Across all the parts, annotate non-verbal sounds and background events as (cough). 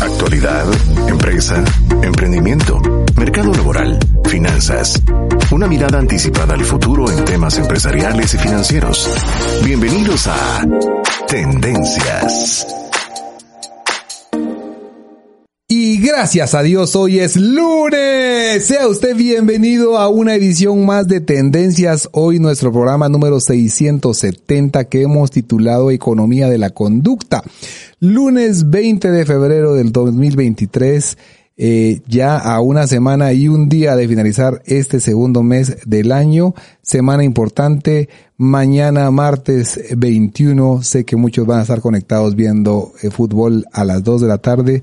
Actualidad, empresa, emprendimiento, mercado laboral, finanzas. Una mirada anticipada al futuro en temas empresariales y financieros. Bienvenidos a Tendencias. Y gracias a Dios hoy es lunes. Sea usted bienvenido a una edición más de Tendencias. Hoy nuestro programa número 670 que hemos titulado Economía de la Conducta. Lunes 20 de febrero del 2023. Eh, ya a una semana y un día de finalizar este segundo mes del año. Semana importante. Mañana martes 21. Sé que muchos van a estar conectados viendo eh, fútbol a las 2 de la tarde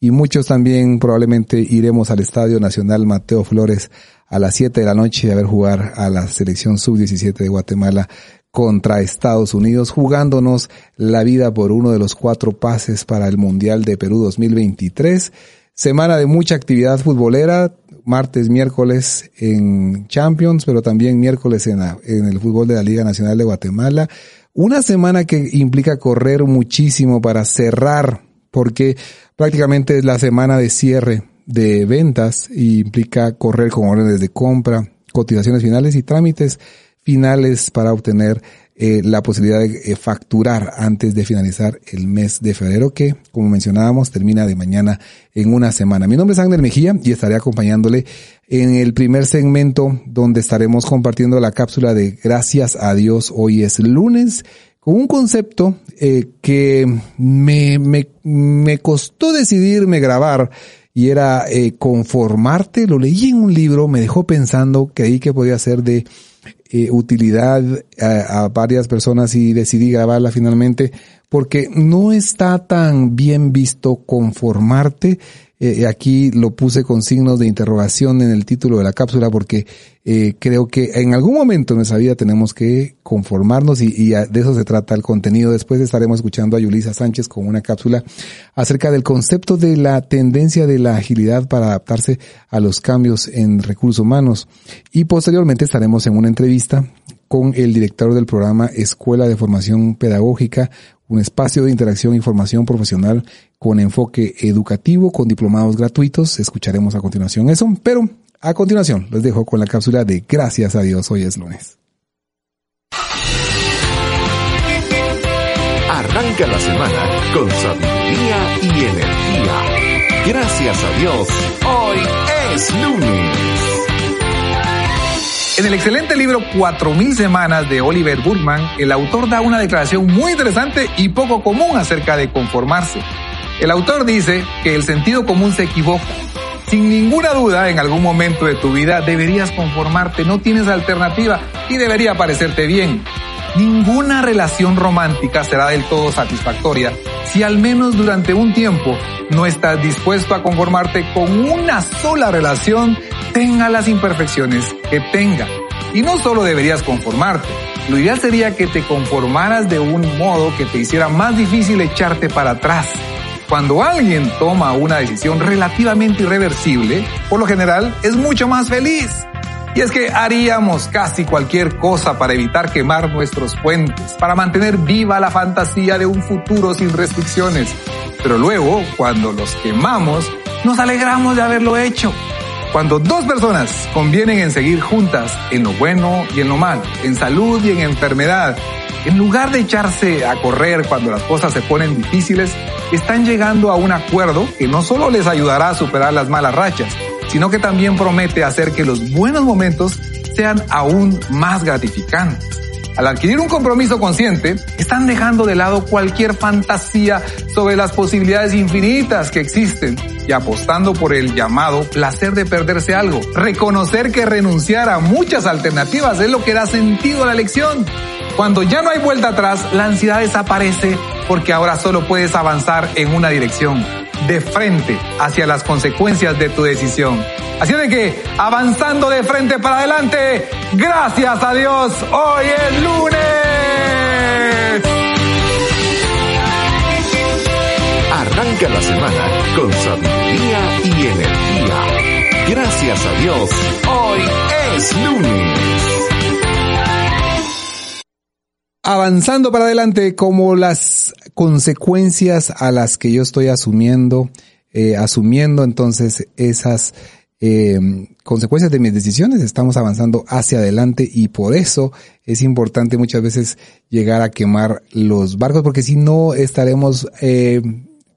y muchos también probablemente iremos al Estadio Nacional Mateo Flores a las 7 de la noche a ver jugar a la selección sub-17 de Guatemala contra Estados Unidos, jugándonos la vida por uno de los cuatro pases para el Mundial de Perú 2023. Semana de mucha actividad futbolera, martes, miércoles en Champions, pero también miércoles en, el fútbol de la Liga Nacional de Guatemala. Una semana que implica correr muchísimo para cerrar, porque prácticamente es la semana de cierre de ventas y implica correr con órdenes de compra, cotizaciones finales y trámites finales para obtener eh, la posibilidad de eh, facturar antes de finalizar el mes de febrero que, como mencionábamos, termina de mañana en una semana. Mi nombre es Ángel Mejía y estaré acompañándole en el primer segmento donde estaremos compartiendo la cápsula de Gracias a Dios. Hoy es lunes con un concepto eh, que me, me, me, costó decidirme grabar y era eh, conformarte. Lo leí en un libro, me dejó pensando ahí que podía ser de eh, utilidad a, a, varias personas y decidí grabarla finalmente porque no está tan bien visto conformarte eh, aquí lo puse con signos de interrogación en el título de la cápsula porque eh, creo que en algún momento en nuestra vida tenemos que conformarnos y, y, de eso se trata el contenido. Después estaremos escuchando a Yulisa Sánchez con una cápsula acerca del concepto de la tendencia de la agilidad para adaptarse a los cambios en recursos humanos. Y posteriormente estaremos en una entrevista con el director del programa Escuela de Formación Pedagógica, un espacio de interacción y formación profesional con enfoque educativo, con diplomados gratuitos. Escucharemos a continuación eso, pero a continuación les dejo con la cápsula de Gracias a Dios, hoy es lunes. Arranca la semana con sabiduría y energía. Gracias a Dios, hoy es lunes. En el excelente libro 4000 semanas de Oliver Burman, el autor da una declaración muy interesante y poco común acerca de conformarse. El autor dice que el sentido común se equivoca. Sin ninguna duda, en algún momento de tu vida deberías conformarte, no tienes alternativa y debería parecerte bien. Ninguna relación romántica será del todo satisfactoria si al menos durante un tiempo no estás dispuesto a conformarte con una sola relación, tenga las imperfecciones que tenga. Y no solo deberías conformarte, lo ideal sería que te conformaras de un modo que te hiciera más difícil echarte para atrás. Cuando alguien toma una decisión relativamente irreversible, por lo general es mucho más feliz. Y es que haríamos casi cualquier cosa para evitar quemar nuestros puentes, para mantener viva la fantasía de un futuro sin restricciones. Pero luego, cuando los quemamos, nos alegramos de haberlo hecho. Cuando dos personas convienen en seguir juntas en lo bueno y en lo malo, en salud y en enfermedad, en lugar de echarse a correr cuando las cosas se ponen difíciles, están llegando a un acuerdo que no solo les ayudará a superar las malas rachas, sino que también promete hacer que los buenos momentos sean aún más gratificantes. Al adquirir un compromiso consciente, están dejando de lado cualquier fantasía sobre las posibilidades infinitas que existen y apostando por el llamado placer de perderse algo. Reconocer que renunciar a muchas alternativas es lo que da sentido a la elección. Cuando ya no hay vuelta atrás, la ansiedad desaparece porque ahora solo puedes avanzar en una dirección, de frente hacia las consecuencias de tu decisión. Así de que, avanzando de frente para adelante, gracias a Dios, hoy es lunes. Arranca la semana con sabiduría y energía. Gracias a Dios, hoy es lunes. Avanzando para adelante, como las consecuencias a las que yo estoy asumiendo, eh, asumiendo entonces esas eh, consecuencias de mis decisiones, estamos avanzando hacia adelante y por eso es importante muchas veces llegar a quemar los barcos porque si no estaremos eh,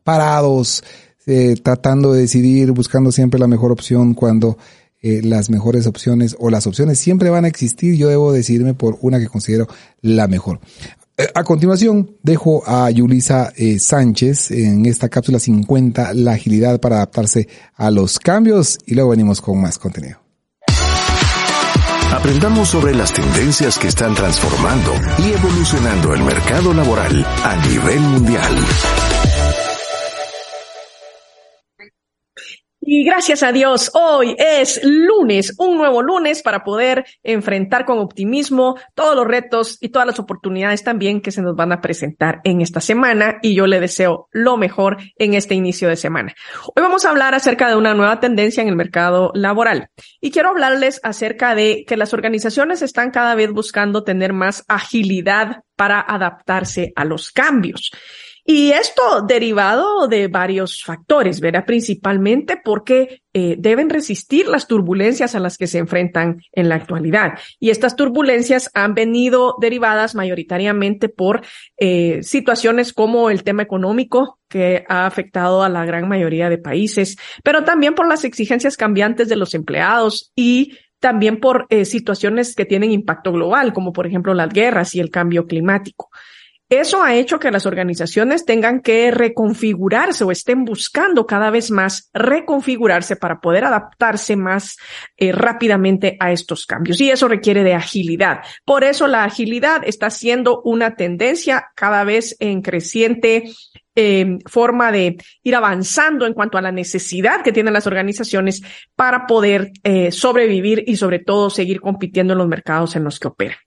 parados eh, tratando de decidir, buscando siempre la mejor opción cuando eh, las mejores opciones o las opciones siempre van a existir. Yo debo decidirme por una que considero la mejor. Eh, a continuación, dejo a Yulisa eh, Sánchez en esta cápsula 50, la agilidad para adaptarse a los cambios y luego venimos con más contenido. Aprendamos sobre las tendencias que están transformando y evolucionando el mercado laboral a nivel mundial. Y gracias a Dios, hoy es lunes, un nuevo lunes para poder enfrentar con optimismo todos los retos y todas las oportunidades también que se nos van a presentar en esta semana. Y yo le deseo lo mejor en este inicio de semana. Hoy vamos a hablar acerca de una nueva tendencia en el mercado laboral. Y quiero hablarles acerca de que las organizaciones están cada vez buscando tener más agilidad para adaptarse a los cambios. Y esto derivado de varios factores, ¿verdad? Principalmente porque eh, deben resistir las turbulencias a las que se enfrentan en la actualidad. Y estas turbulencias han venido derivadas mayoritariamente por eh, situaciones como el tema económico que ha afectado a la gran mayoría de países, pero también por las exigencias cambiantes de los empleados y también por eh, situaciones que tienen impacto global, como por ejemplo las guerras y el cambio climático. Eso ha hecho que las organizaciones tengan que reconfigurarse o estén buscando cada vez más reconfigurarse para poder adaptarse más eh, rápidamente a estos cambios. Y eso requiere de agilidad. Por eso la agilidad está siendo una tendencia cada vez en creciente eh, forma de ir avanzando en cuanto a la necesidad que tienen las organizaciones para poder eh, sobrevivir y sobre todo seguir compitiendo en los mercados en los que operan.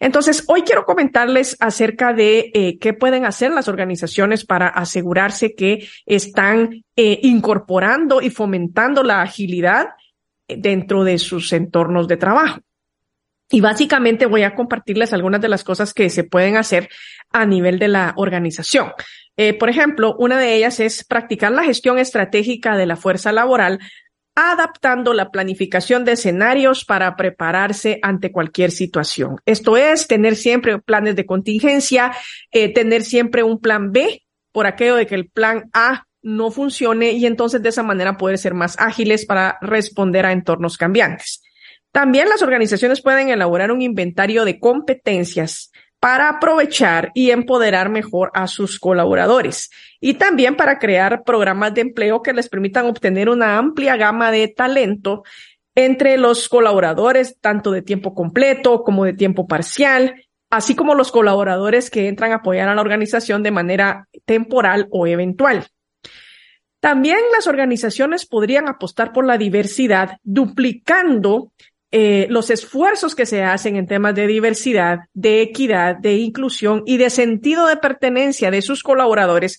Entonces, hoy quiero comentarles acerca de eh, qué pueden hacer las organizaciones para asegurarse que están eh, incorporando y fomentando la agilidad dentro de sus entornos de trabajo. Y básicamente voy a compartirles algunas de las cosas que se pueden hacer a nivel de la organización. Eh, por ejemplo, una de ellas es practicar la gestión estratégica de la fuerza laboral, adaptando la planificación de escenarios para prepararse ante cualquier situación. Esto es tener siempre planes de contingencia, eh, tener siempre un plan B por aquello de que el plan A no funcione y entonces de esa manera poder ser más ágiles para responder a entornos cambiantes. También las organizaciones pueden elaborar un inventario de competencias para aprovechar y empoderar mejor a sus colaboradores y también para crear programas de empleo que les permitan obtener una amplia gama de talento entre los colaboradores, tanto de tiempo completo como de tiempo parcial, así como los colaboradores que entran a apoyar a la organización de manera temporal o eventual. También las organizaciones podrían apostar por la diversidad, duplicando eh, los esfuerzos que se hacen en temas de diversidad, de equidad, de inclusión y de sentido de pertenencia de sus colaboradores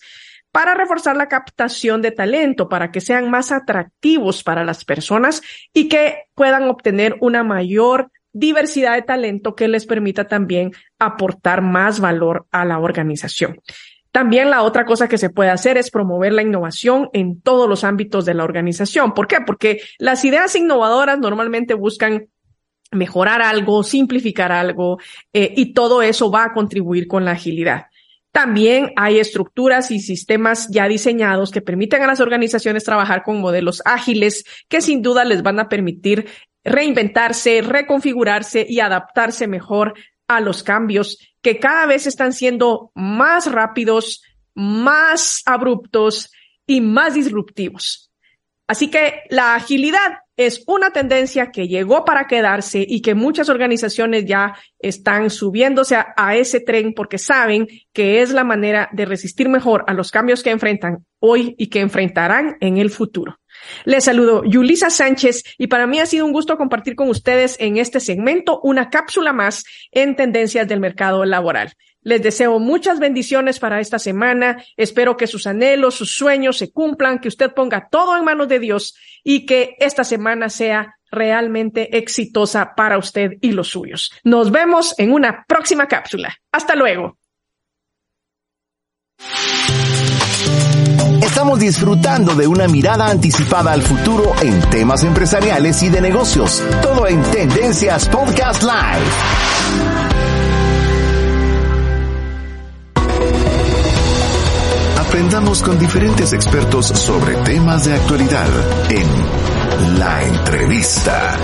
para reforzar la captación de talento, para que sean más atractivos para las personas y que puedan obtener una mayor diversidad de talento que les permita también aportar más valor a la organización. También la otra cosa que se puede hacer es promover la innovación en todos los ámbitos de la organización. ¿Por qué? Porque las ideas innovadoras normalmente buscan mejorar algo, simplificar algo, eh, y todo eso va a contribuir con la agilidad. También hay estructuras y sistemas ya diseñados que permiten a las organizaciones trabajar con modelos ágiles que sin duda les van a permitir reinventarse, reconfigurarse y adaptarse mejor a los cambios que cada vez están siendo más rápidos, más abruptos y más disruptivos. Así que la agilidad es una tendencia que llegó para quedarse y que muchas organizaciones ya están subiéndose a, a, ese tren porque saben que es la manera de resistir mejor a los cambios que enfrentan hoy y que enfrentarán en el futuro. Les saludo Yulisa Sánchez y para mí ha sido un gusto compartir con ustedes en este segmento una cápsula más en tendencias del mercado laboral. Les deseo muchas bendiciones para esta semana. Espero que sus anhelos, sus sueños se cumplan, que usted ponga todo en manos de Dios y que esta semana sea realmente exitosa para usted y los suyos. Nos vemos en una próxima cápsula. Hasta luego. Estamos disfrutando de una mirada anticipada al futuro en temas empresariales y de negocios. Todo en Tendencias Podcast Live. Aprendamos con diferentes expertos sobre temas de actualidad en La Entrevista.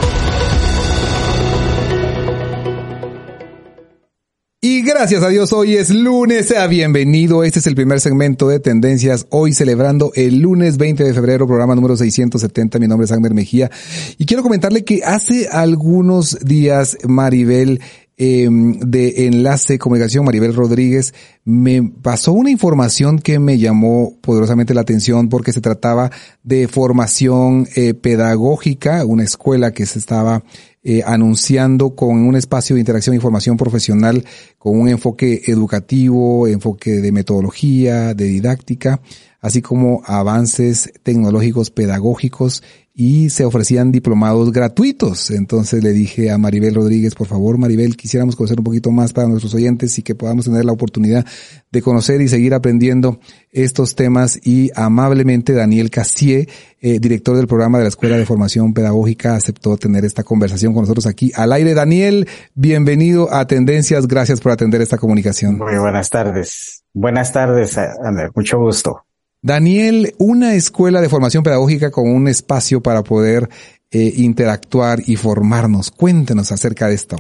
Y gracias a Dios, hoy es lunes, sea bienvenido. Este es el primer segmento de Tendencias, hoy celebrando el lunes 20 de febrero, programa número 670. Mi nombre es Agner Mejía. Y quiero comentarle que hace algunos días Maribel eh, de Enlace Comunicación, Maribel Rodríguez, me pasó una información que me llamó poderosamente la atención porque se trataba de formación eh, pedagógica, una escuela que se estaba eh, anunciando con un espacio de interacción y formación profesional con un enfoque educativo, enfoque de metodología, de didáctica, así como avances tecnológicos pedagógicos y se ofrecían diplomados gratuitos. Entonces le dije a Maribel Rodríguez, por favor, Maribel, quisiéramos conocer un poquito más para nuestros oyentes y que podamos tener la oportunidad de conocer y seguir aprendiendo estos temas. Y amablemente Daniel Cassier, eh, director del programa de la Escuela de Formación Pedagógica, aceptó tener esta conversación con nosotros aquí al aire. Daniel, bienvenido a Tendencias. Gracias por atender esta comunicación. Muy buenas tardes. Buenas tardes, Ander. Mucho gusto. Daniel, una escuela de formación pedagógica con un espacio para poder eh, interactuar y formarnos. Cuéntenos acerca de esto.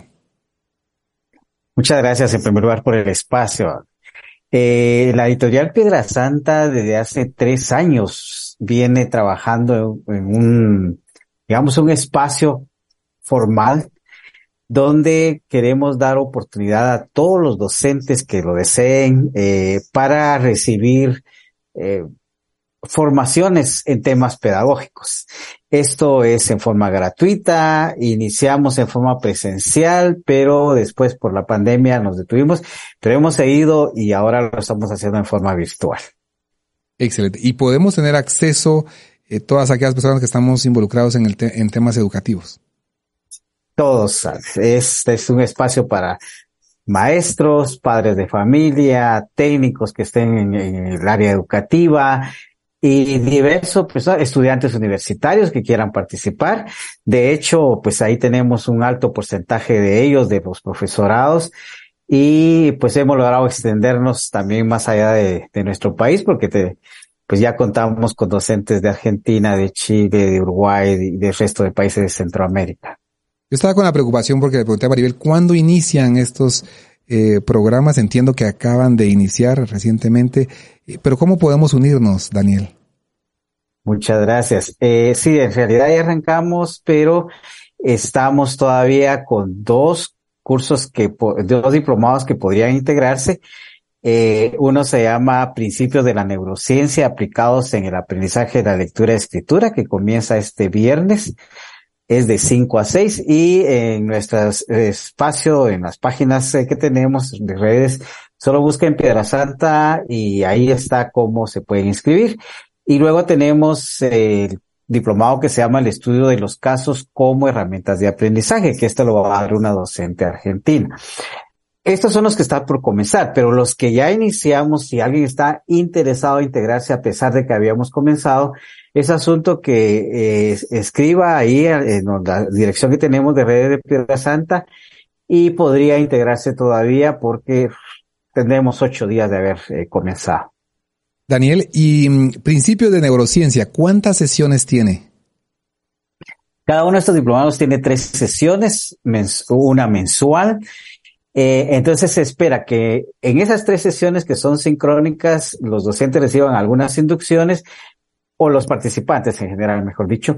Muchas gracias en primer lugar por el espacio. Eh, la editorial Piedra Santa desde hace tres años viene trabajando en un, digamos, un espacio formal donde queremos dar oportunidad a todos los docentes que lo deseen eh, para recibir eh, formaciones en temas pedagógicos. Esto es en forma gratuita, iniciamos en forma presencial, pero después por la pandemia nos detuvimos, pero hemos seguido y ahora lo estamos haciendo en forma virtual. Excelente. Y podemos tener acceso eh, todas aquellas personas que estamos involucrados en, el en temas educativos. Todos. Este es un espacio para maestros, padres de familia, técnicos que estén en, el área educativa, y diversos pues, estudiantes universitarios que quieran participar. De hecho, pues ahí tenemos un alto porcentaje de ellos, de los profesorados, y pues hemos logrado extendernos también más allá de, nuestro país, porque pues ya contamos con docentes de Argentina, de Chile, de Uruguay y del resto de países de Centroamérica. Yo estaba con la preocupación porque le pregunté a Maribel, ¿cuándo inician estos eh, programas? Entiendo que acaban de iniciar recientemente, eh, pero ¿cómo podemos unirnos, Daniel? Muchas gracias. Eh, sí, en realidad ya arrancamos, pero estamos todavía con dos cursos que, dos diplomados que podrían integrarse. Eh, uno se llama Principios de la Neurociencia aplicados en el aprendizaje de la lectura y escritura, que comienza este viernes es de 5 a 6 y en nuestro espacio, en las páginas eh, que tenemos de redes, solo busquen Piedra Santa y ahí está cómo se pueden inscribir. Y luego tenemos el diplomado que se llama el estudio de los casos como herramientas de aprendizaje, que esto lo va a dar una docente argentina. Estos son los que están por comenzar, pero los que ya iniciamos, si alguien está interesado en integrarse a pesar de que habíamos comenzado, es asunto que eh, escriba ahí en la dirección que tenemos de Redes de Piedra Santa y podría integrarse todavía porque tendremos ocho días de haber eh, comenzado. Daniel, y mm, principio de neurociencia, ¿cuántas sesiones tiene? Cada uno de estos diplomados tiene tres sesiones, una mensual. Eh, entonces se espera que en esas tres sesiones que son sincrónicas, los docentes reciban algunas inducciones o los participantes en general, mejor dicho,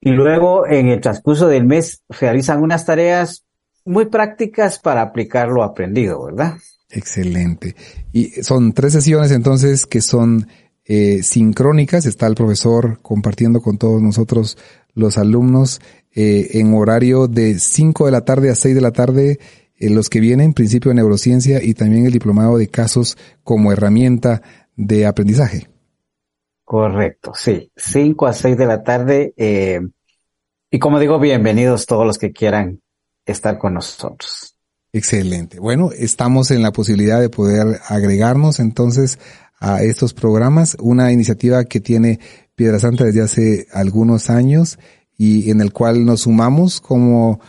y luego en el transcurso del mes realizan unas tareas muy prácticas para aplicar lo aprendido, ¿verdad? Excelente. Y son tres sesiones entonces que son eh, sincrónicas. Está el profesor compartiendo con todos nosotros los alumnos eh, en horario de 5 de la tarde a 6 de la tarde, los que vienen, principio de neurociencia y también el diplomado de casos como herramienta de aprendizaje. Correcto, sí. 5 a 6 de la tarde. Eh, y como digo, bienvenidos todos los que quieran estar con nosotros. Excelente. Bueno, estamos en la posibilidad de poder agregarnos entonces a estos programas, una iniciativa que tiene Piedra Santa desde hace algunos años y en el cual nos sumamos como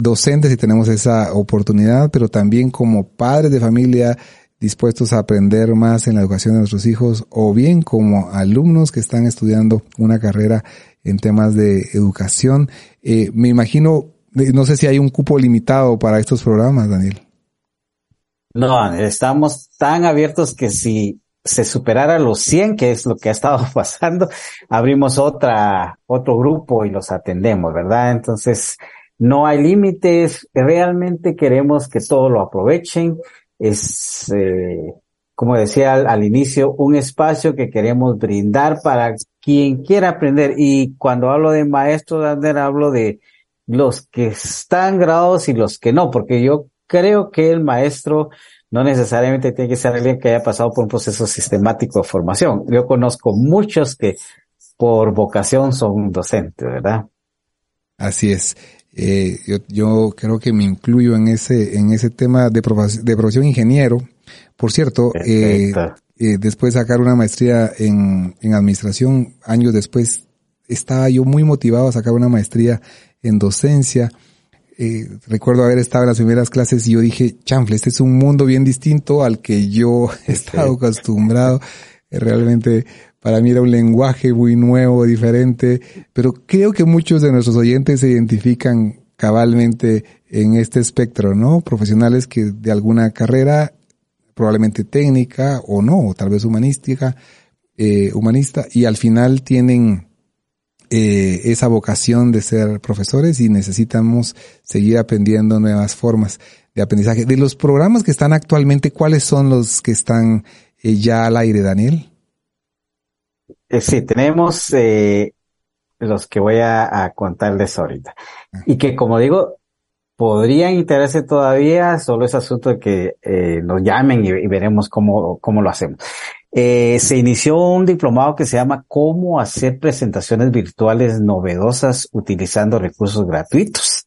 docentes y tenemos esa oportunidad, pero también como padres de familia dispuestos a aprender más en la educación de nuestros hijos o bien como alumnos que están estudiando una carrera en temas de educación. Eh, me imagino, eh, no sé si hay un cupo limitado para estos programas, Daniel. No, estamos tan abiertos que si se superara los 100, que es lo que ha estado (laughs) pasando, abrimos otra, otro grupo y los atendemos, ¿verdad? Entonces, no hay límites, realmente queremos que todos lo aprovechen. Es, eh, como decía al, inicio, un espacio que queremos brindar para quien quiera aprender. Y cuando hablo de maestros, hablo de los que están graduados y los que no, porque yo creo que el maestro no necesariamente tiene que ser alguien que haya pasado por un proceso sistemático de formación. Yo conozco muchos que por vocación son docentes, ¿verdad? Así es. Eh, yo, yo, creo que me incluyo en ese, en ese tema de, profesión, de profesión ingeniero. Por cierto, eh, eh, después de sacar una maestría en, en administración, años después, estaba yo muy motivado a sacar una maestría en docencia eh, recuerdo haber estado en las primeras clases y yo dije, chanfle, este es un mundo bien distinto al que yo (laughs) he estado acostumbrado. Realmente para mí era un lenguaje muy nuevo, diferente, pero creo que muchos de nuestros oyentes se identifican cabalmente en este espectro, ¿no? Profesionales que de alguna carrera, probablemente técnica o no, o tal vez humanística, eh, humanista, y al final tienen eh, esa vocación de ser profesores y necesitamos seguir aprendiendo nuevas formas de aprendizaje. De los programas que están actualmente, ¿cuáles son los que están eh, ya al aire, Daniel? Eh, sí, tenemos los que voy a, contarles ahorita. Ah. Y que, como digo, podrían interesarse todavía, solo es asunto de que nos llamen y, veremos cómo, cómo lo hacemos. Eh, se inició un diplomado que se llama Cómo hacer presentaciones virtuales novedosas utilizando recursos gratuitos,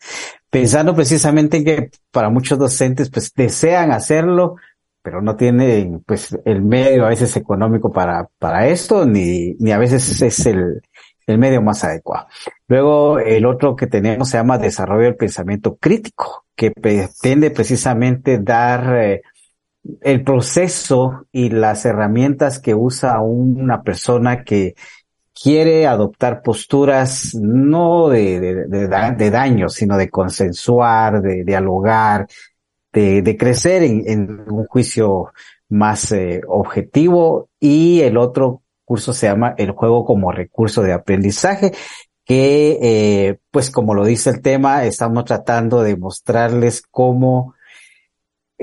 pensando precisamente en que para muchos docentes pues desean hacerlo, pero no tienen pues el medio a veces económico para, para esto, ni, ni a veces es el, el medio más adecuado. Luego el otro que tenemos se llama Desarrollo del Pensamiento Crítico, que pretende precisamente dar eh, el proceso y las herramientas que usa una persona que quiere adoptar posturas no de, de, daño, sino de consensuar, de, dialogar, de, crecer en, un juicio más eh, objetivo. Y el otro curso se llama El juego como recurso de aprendizaje, que eh, pues como lo dice el tema, estamos tratando de mostrarles cómo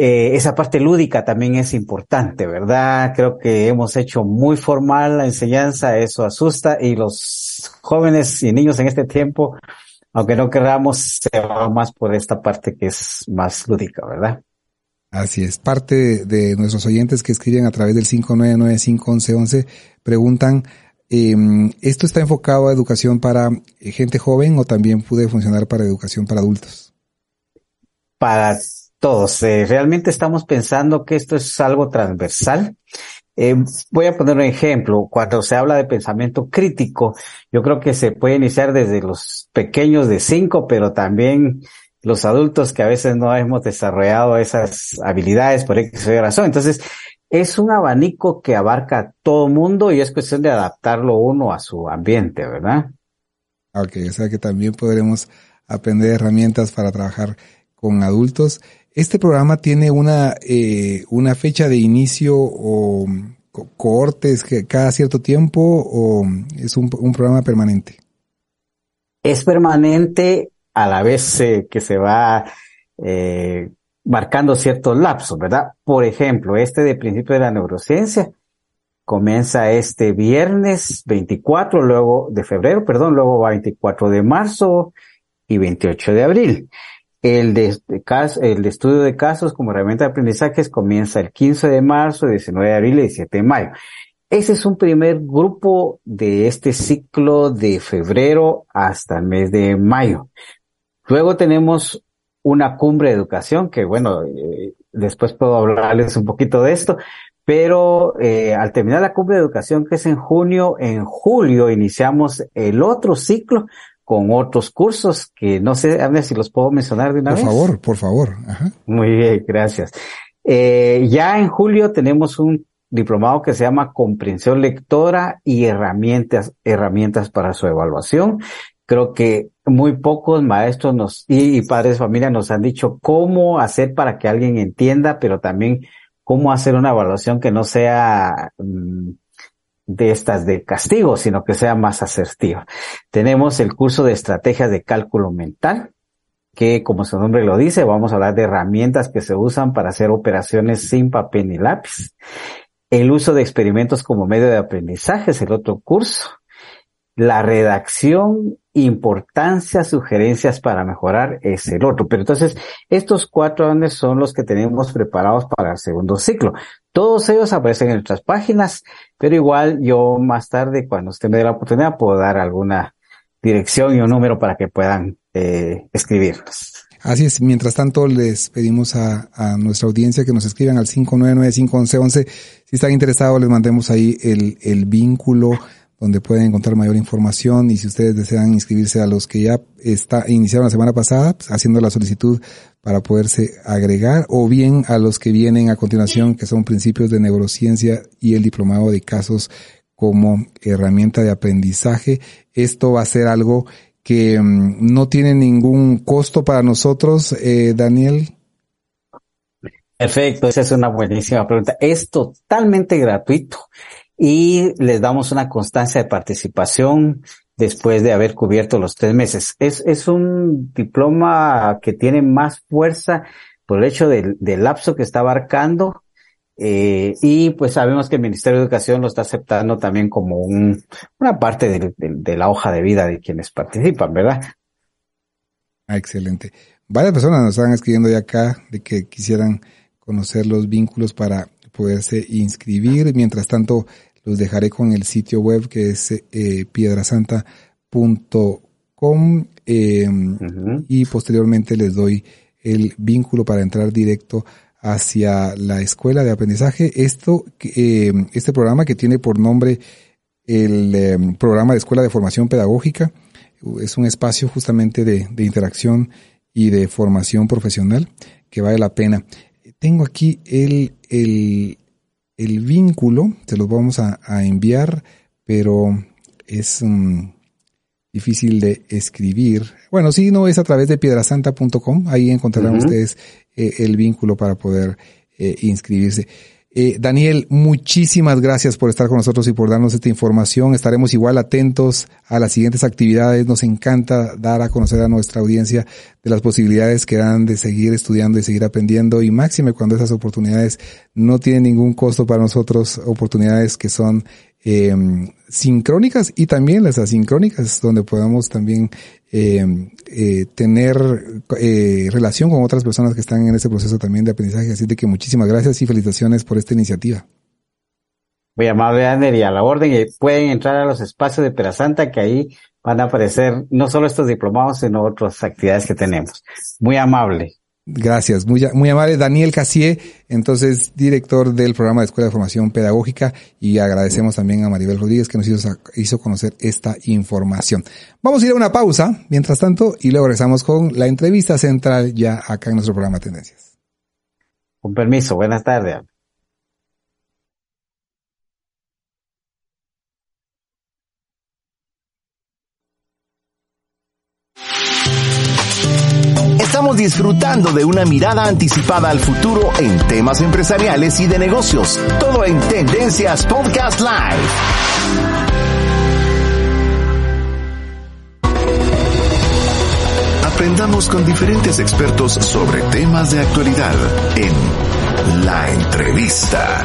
eh, esa parte lúdica también es importante, ¿verdad? Creo que hemos hecho muy formal la enseñanza, eso asusta y los jóvenes y niños en este tiempo, aunque no queramos, se van más por esta parte que es más lúdica, ¿verdad? Así es. Parte de nuestros oyentes que escriben a través del 599-51111 preguntan, eh, ¿esto está enfocado a educación para gente joven o también puede funcionar para educación para adultos? Para todos. Eh, realmente estamos pensando que esto es algo transversal. Eh, voy a poner un ejemplo. Cuando se habla de pensamiento crítico, yo creo que se puede iniciar desde los pequeños de cinco, pero también los adultos que a veces no hemos desarrollado esas habilidades por X razón. Entonces, es un abanico que abarca a todo mundo y es cuestión de adaptarlo uno a su ambiente, ¿verdad? Ok, o sea que también podremos aprender herramientas para trabajar con adultos este programa tiene una, eh, una fecha de inicio o cohortes que cada cierto tiempo o es un, programa permanente? es permanente a la vez eh, que se va eh, marcando ciertos lapsos, ¿verdad? Por ejemplo, este de principio de la neurociencia comienza este viernes 24, luego de febrero, perdón, luego va 24 de marzo y 28 de abril. El de, el estudio de casos como herramienta de aprendizajes comienza el 15 de marzo, 19 de abril y 17 de mayo. Ese es un primer grupo de este ciclo de febrero hasta el mes de mayo. Luego tenemos una cumbre de educación, que bueno, eh, después puedo hablarles un poquito de esto, pero eh, al terminar la cumbre de educación, que es en junio, en julio iniciamos el otro ciclo con otros cursos que no sé si los puedo mencionar de una vez. Por favor, por favor. Muy bien, gracias. Eh, ya en julio tenemos un diplomado que se llama Comprensión Lectora y herramientas, herramientas para su evaluación. Creo que muy pocos maestros nos, y, padres de familia nos han dicho cómo hacer para que alguien entienda, pero también cómo hacer una evaluación que no sea mm, de estas de castigo, sino que sea más asertiva. Tenemos el curso de estrategias de cálculo mental, que como su nombre lo dice, vamos a hablar de herramientas que se usan para hacer operaciones sin papel ni lápiz. El uso de experimentos como medio de aprendizaje es el otro curso. La redacción, importancia, sugerencias para mejorar es el otro. Pero entonces, estos cuatro años son los que tenemos preparados para el segundo ciclo. Todos ellos aparecen en nuestras páginas, pero igual yo más tarde, cuando usted me dé la oportunidad, puedo dar alguna dirección y un número para que puedan eh, escribirnos. Así es, mientras tanto les pedimos a, a nuestra audiencia que nos escriban al 599-511. Si están interesados, les mandemos ahí el, el vínculo donde pueden encontrar mayor información y si ustedes desean inscribirse a los que ya está, iniciaron la semana pasada, pues, haciendo la solicitud para poderse agregar, o bien a los que vienen a continuación, que son principios de neurociencia y el diplomado de casos como herramienta de aprendizaje. Esto va a ser algo que mm, no tiene ningún costo para nosotros, eh, Daniel. Perfecto, esa es una buenísima pregunta. Es totalmente gratuito y les damos una constancia de participación después de haber cubierto los tres meses. Es, es un diploma que tiene más fuerza por el hecho del, del lapso que está abarcando eh, y pues sabemos que el Ministerio de Educación lo está aceptando también como un, una parte de, de, la hoja de vida de quienes participan, ¿verdad? Ah, excelente. Varias personas nos están escribiendo ya acá de que quisieran conocer los vínculos para poderse inscribir. Mientras tanto, los dejaré con el sitio web que es eh, piedrasanta.com eh, y posteriormente les doy el vínculo para entrar directo hacia la escuela de aprendizaje. Esto, eh, este programa que tiene por nombre el eh, programa de escuela de formación pedagógica es un espacio justamente de, de, interacción y de formación profesional que vale la pena. Tengo aquí el, el, el vínculo, se los vamos a, a enviar, pero es um, difícil de escribir. Bueno, si no es a través de piedrasanta.com, ahí encontrarán ustedes eh, el vínculo para poder eh, inscribirse. Eh, Daniel, muchísimas gracias por estar con nosotros y por darnos esta información. Estaremos igual atentos a las siguientes actividades. Nos encanta dar a conocer a nuestra audiencia de las posibilidades que dan de seguir estudiando y seguir aprendiendo y máxime cuando esas oportunidades no tienen ningún costo para nosotros, oportunidades que son eh, sincrónicas y también las asincrónicas, donde podamos también eh, eh, tener eh, relación con otras personas que están en ese proceso también de aprendizaje. Así de que muchísimas gracias y felicitaciones por esta iniciativa. Muy amable, Ander, y a la orden, pueden entrar a los espacios de Perasanta, que ahí van a aparecer no solo estos diplomados, sino otras actividades que tenemos. Muy amable. Gracias, muy, amable Daniel Casier, entonces director del programa de Escuela de Formación Pedagógica y agradecemos también a Maribel Rodríguez que nos hizo, hizo conocer esta información. Vamos a ir a una pausa, mientras tanto, y luego regresamos con la entrevista central ya acá en nuestro programa Tendencias. Con permiso, buenas tardes. Estamos disfrutando de una mirada anticipada al futuro en temas empresariales y de negocios. Todo en Tendencias Podcast Live. aprendamos con diferentes expertos sobre temas de actualidad en La Entrevista.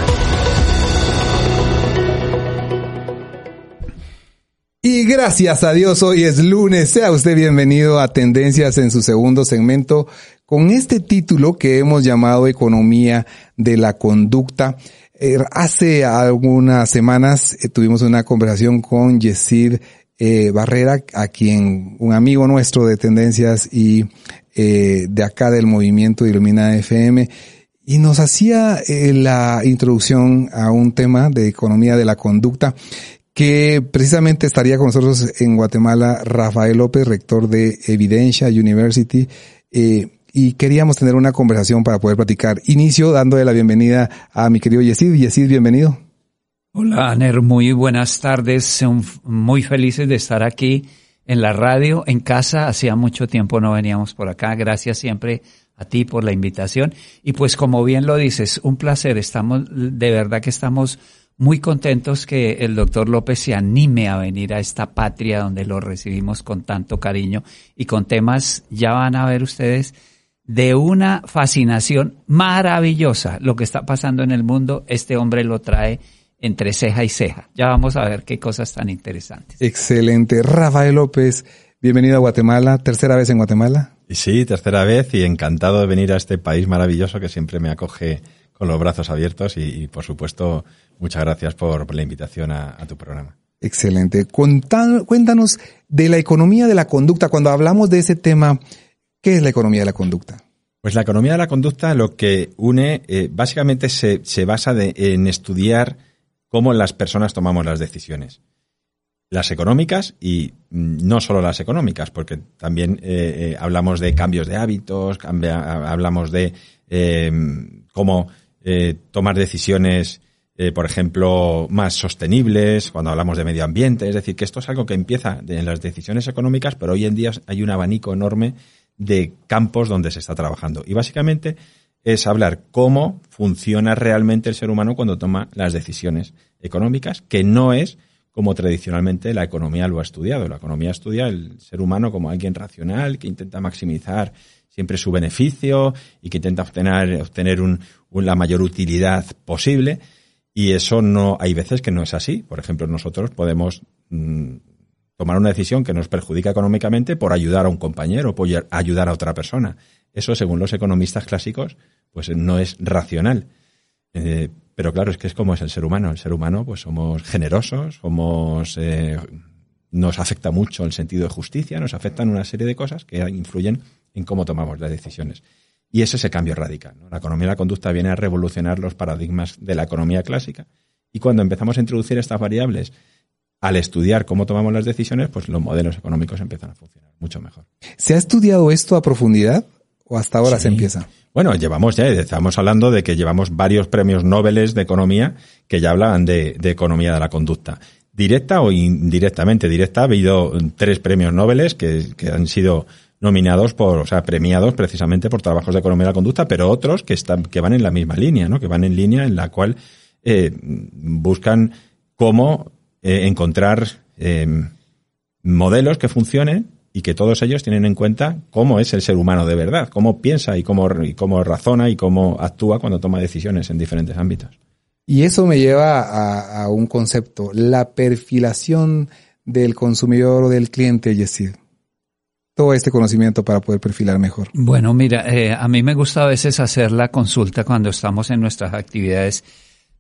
Y gracias a Dios, hoy es lunes. Sea usted bienvenido a Tendencias en su segundo segmento con este título que hemos llamado Economía de la Conducta. Eh, hace algunas semanas eh, tuvimos una conversación con Yesid eh, Barrera, a quien un amigo nuestro de Tendencias y de acá del movimiento Ilumina FM, y nos hacía la introducción a un tema de economía de la conducta que precisamente estaría con nosotros en Guatemala Rafael López, rector de Evidencia University, eh, y queríamos tener una conversación para poder platicar. Inicio dándole la bienvenida a mi querido Yesid. Yesid, bienvenido. Hola, Aner, muy buenas tardes. muy felices de estar aquí en la radio, en casa. Hacía mucho tiempo no veníamos por acá. Gracias siempre a ti por la invitación. Y pues como bien lo dices, un placer. Estamos, de verdad que estamos muy contentos que el doctor López se anime a venir a esta patria donde lo recibimos con tanto cariño y con temas, ya van a ver ustedes, de una fascinación maravillosa. Lo que está pasando en el mundo, este hombre lo trae entre ceja y ceja. Ya vamos a ver qué cosas tan interesantes. Excelente. Rafael López, bienvenido a Guatemala. ¿Tercera vez en Guatemala? Sí, tercera vez y encantado de venir a este país maravilloso que siempre me acoge con los brazos abiertos y, por supuesto, muchas gracias por, la invitación a, tu programa. Excelente. cuéntanos de la economía de la conducta. Cuando hablamos de ese tema, ¿qué es la economía de la conducta? Pues la economía de la conducta lo que une, eh, básicamente se, basa en estudiar cómo las personas tomamos las decisiones. Las económicas y mm, no solo las económicas, porque también eh, eh, hablamos de cambios de hábitos, hablamos de cómo eh, tomar decisiones, eh, por ejemplo, más sostenibles, cuando hablamos de medio ambiente. Es decir, que esto es algo que empieza en las decisiones económicas, pero hoy en día hay un abanico enorme de campos donde se está trabajando. Y básicamente es hablar cómo funciona realmente el ser humano cuando toma las decisiones económicas, que no es como tradicionalmente la economía lo ha estudiado. La economía estudia el ser humano como alguien racional que intenta maximizar siempre su beneficio y que intenta obtener, obtener un, la mayor utilidad posible. Y eso no, hay veces que no es así. Por ejemplo, nosotros podemos mm, tomar una decisión que nos perjudica económicamente por ayudar a un compañero, por ayudar a otra persona. Eso, según los economistas clásicos, pues no es racional. Eh, pero claro, es que es como es el ser humano. El ser humano, pues somos generosos, somos, eh, nos afecta mucho el sentido de justicia, nos afectan una serie de cosas que influyen en cómo tomamos las decisiones. Y ese es el cambio radical. La economía de la conducta viene a revolucionar los paradigmas de la economía clásica. Y cuando empezamos a introducir estas variables al estudiar cómo tomamos las decisiones, pues los modelos económicos empiezan a funcionar mucho mejor. ¿Se ha estudiado esto a profundidad o hasta ahora se empieza? Bueno, llevamos ya, estamos hablando de que llevamos varios premios Nobel de economía que ya hablaban de, economía de la conducta. Directa o indirectamente. Directa ha habido tres premios Nobel que, que han sido nominados por, o sea, premiados precisamente por trabajos de economía de la conducta, pero otros que están, que van en la misma línea, ¿no? Que van en línea en la cual eh, buscan cómo eh, encontrar em, modelos que funcionen y que todos ellos tienen en cuenta cómo es el ser humano de verdad, cómo piensa y cómo, y cómo razona y cómo actúa cuando toma decisiones en diferentes ámbitos. Y eso me lleva a, a un concepto, la perfilación del consumidor o del cliente, Yesid todo este conocimiento para poder perfilar mejor? Bueno, mira, eh, a mí me gusta a veces hacer la consulta cuando estamos en nuestras actividades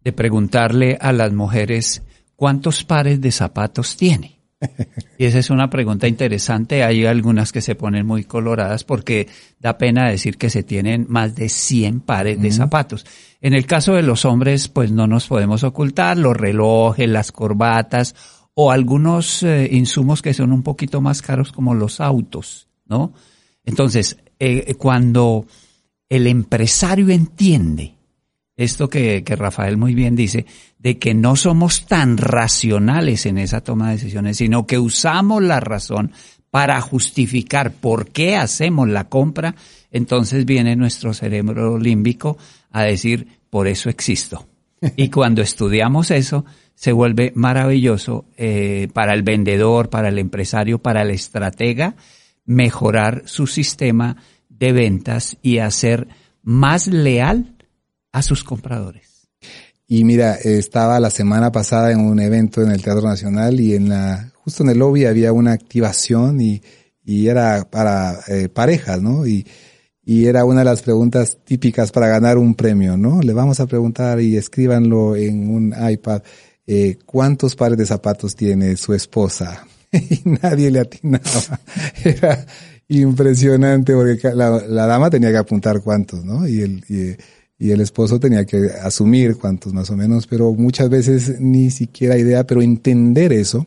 de preguntarle a las mujeres cuántos pares de zapatos tiene. (laughs) Y esa es una pregunta interesante. Hay algunas que se ponen muy coloradas porque da pena decir que se tienen más de 100 pares de zapatos. En el caso de los hombres, pues no nos podemos ocultar los relojes, las corbatas o algunos eh, insumos que son un poquito más caros como los autos, ¿no? Entonces, eh, cuando el empresario entiende esto que, que, Rafael muy bien dice, de que no somos tan racionales en esa toma de decisiones, sino que usamos la razón para justificar por qué hacemos la compra, entonces viene nuestro cerebro límbico a decir, por eso existo. Y cuando estudiamos eso, se vuelve maravilloso eh, para el vendedor, para el empresario, para el estratega, mejorar su sistema de ventas y hacer más leal a sus compradores. Y mira, estaba la semana pasada en un evento en el Teatro Nacional y en la, justo en el lobby había una activación y, y era para eh, parejas, ¿no? Y, y era una de las preguntas típicas para ganar un premio, ¿no? Le vamos a preguntar y escríbanlo en un iPad, eh, ¿cuántos pares de zapatos tiene su esposa? (laughs) y nadie le atinaba. (laughs) Era impresionante porque la, dama tenía que apuntar cuántos, ¿no? Y el, y, el esposo tenía que asumir cuántos más o menos, pero muchas veces ni siquiera idea, pero entender eso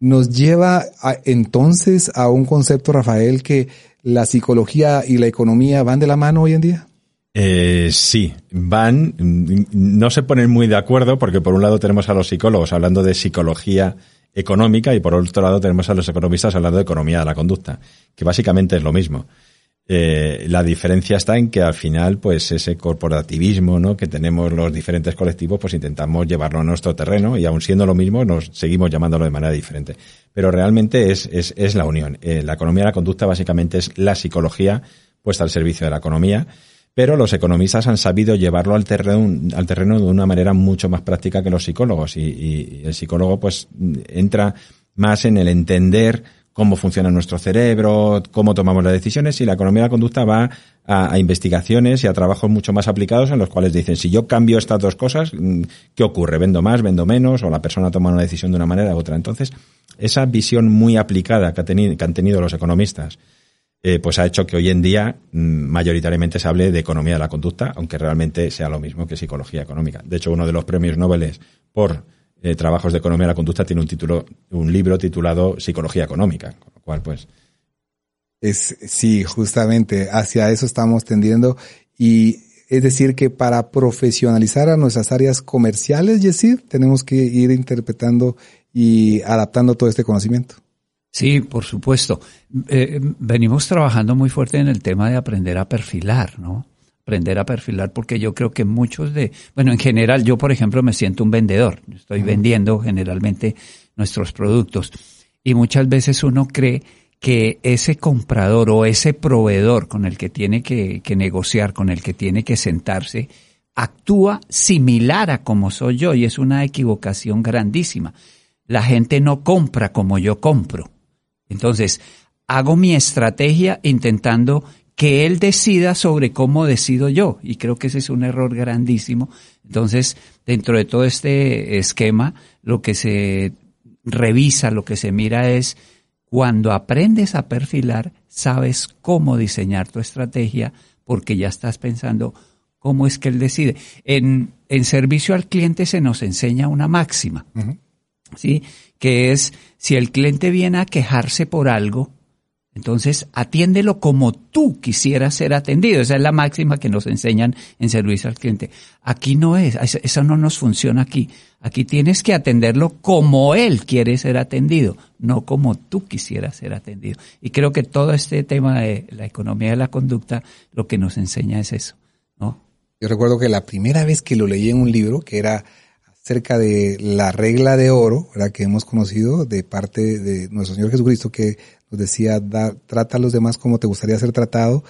nos lleva entonces a un concepto, Rafael, que la psicología y la economía van de la mano hoy en día. Eh, sí, van, no se ponen muy de acuerdo porque por un lado tenemos a los psicólogos hablando de psicología económica y por otro lado tenemos a los economistas hablando de economía de la conducta, que básicamente es lo mismo. Eh, la diferencia está en que al final, pues ese corporativismo ¿no? que tenemos los diferentes colectivos, pues intentamos llevarlo a nuestro terreno y aun siendo lo mismo, nos seguimos llamándolo de manera diferente. Pero realmente es, es, es la unión. Eh, la economía de la conducta básicamente es la psicología puesta al servicio de la economía, pero los economistas han sabido llevarlo al terreno, al terreno de una manera mucho más práctica que los psicólogos y, el psicólogo pues entra más en el entender cómo funciona nuestro cerebro, cómo tomamos las decisiones y la economía de la conducta va a, investigaciones y a trabajos mucho más aplicados en los cuales dicen, si yo cambio estas dos cosas, mm, ¿qué ocurre? ¿Vendo más, vendo menos? ¿O la persona toma una decisión de una manera u otra? Entonces, esa visión muy aplicada que han tenido los economistas, eh, pues ha hecho que hoy en día mm, mayoritariamente se hable de economía de la conducta, aunque realmente sea lo mismo que psicología económica. De hecho, uno de los premios Nobel por eh, trabajos de economía de la conducta tiene un título, un libro titulado Psicología económica, con lo cual pues es sí, justamente hacia eso estamos tendiendo y es decir que para profesionalizar a nuestras áreas comerciales, Yesid, tenemos que ir interpretando y adaptando todo este conocimiento. Sí, por supuesto. Eh, venimos trabajando muy fuerte en el tema de aprender a perfilar, ¿no? aprender a perfilar porque yo creo que muchos de, bueno, en general yo por ejemplo me siento un vendedor, estoy vendiendo generalmente nuestros productos y muchas veces uno cree que ese comprador o ese proveedor con el que tiene que, que negociar, con el que tiene que sentarse, actúa similar a como soy yo y es una equivocación grandísima. La gente no compra como yo compro. Entonces, hago mi estrategia intentando que él decida sobre cómo decido yo. Y creo que ese es un error grandísimo. Entonces, dentro de todo este esquema, lo que se revisa, lo que se mira es cuando aprendes a perfilar, sabes cómo diseñar tu estrategia porque ya estás pensando cómo es que él decide. En, en servicio al cliente se nos enseña una máxima, ¿sí? Que es, si el cliente viene a quejarse por algo, entonces, atiéndelo como tú quisieras ser atendido. Esa es la máxima que nos enseñan en servicio al cliente. Aquí no es, eso no nos funciona aquí. Aquí tienes que atenderlo como él quiere ser atendido, no como tú quisieras ser atendido. Y creo que todo este tema de la economía de la conducta lo que nos enseña es eso, ¿no? Yo recuerdo que la primera vez que lo leí en un libro, que era acerca de la regla de oro, ¿verdad? que hemos conocido de parte de nuestro Señor Jesucristo, que nos decía, trata a los demás como te gustaría ser tratado,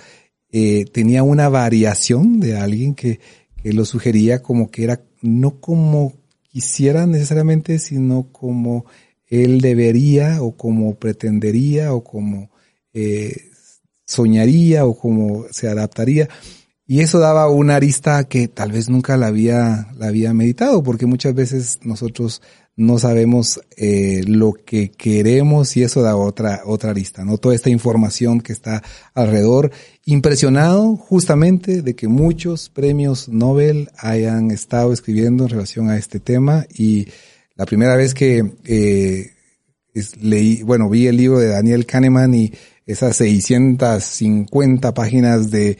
eh, tenía una variación de alguien que, que lo sugería como que era no como quisiera necesariamente, sino como él debería o como pretendería o como eh, soñaría o como se adaptaría. Y eso daba una arista que tal vez nunca la había, la había meditado, porque muchas veces nosotros no sabemos eh, lo que queremos y eso da otra, otra arista, ¿no? Toda esta información que está alrededor. Impresionado justamente de que muchos premios Nobel hayan estado escribiendo en relación a este tema y la primera vez que eh, leí, bueno, vi el libro de Daniel Kahneman y esas 650 páginas de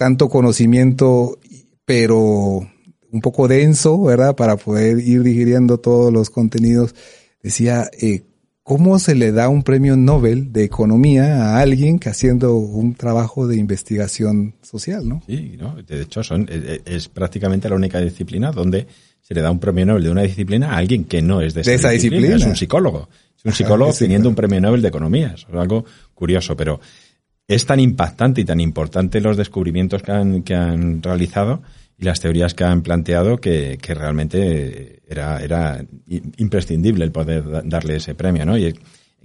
tanto conocimiento, pero un poco denso, ¿verdad? Para poder ir digiriendo todos los contenidos. Decía, eh, ¿cómo se le da un premio Nobel de economía a alguien que haciendo un trabajo de investigación social, no? Sí, ¿no? de hecho son, es, es prácticamente la única disciplina donde se le da un premio Nobel de una disciplina a alguien que no es de, De esa disciplina. Es un psicólogo. Es un (laughs) psicólogo teniendo claro. un premio Nobel de economía. Eso es algo curioso, pero es tan impactante y tan importante los descubrimientos que han, realizado y las teorías que han planteado que, realmente era, imprescindible el poder da- darle ese premio, ¿no? Y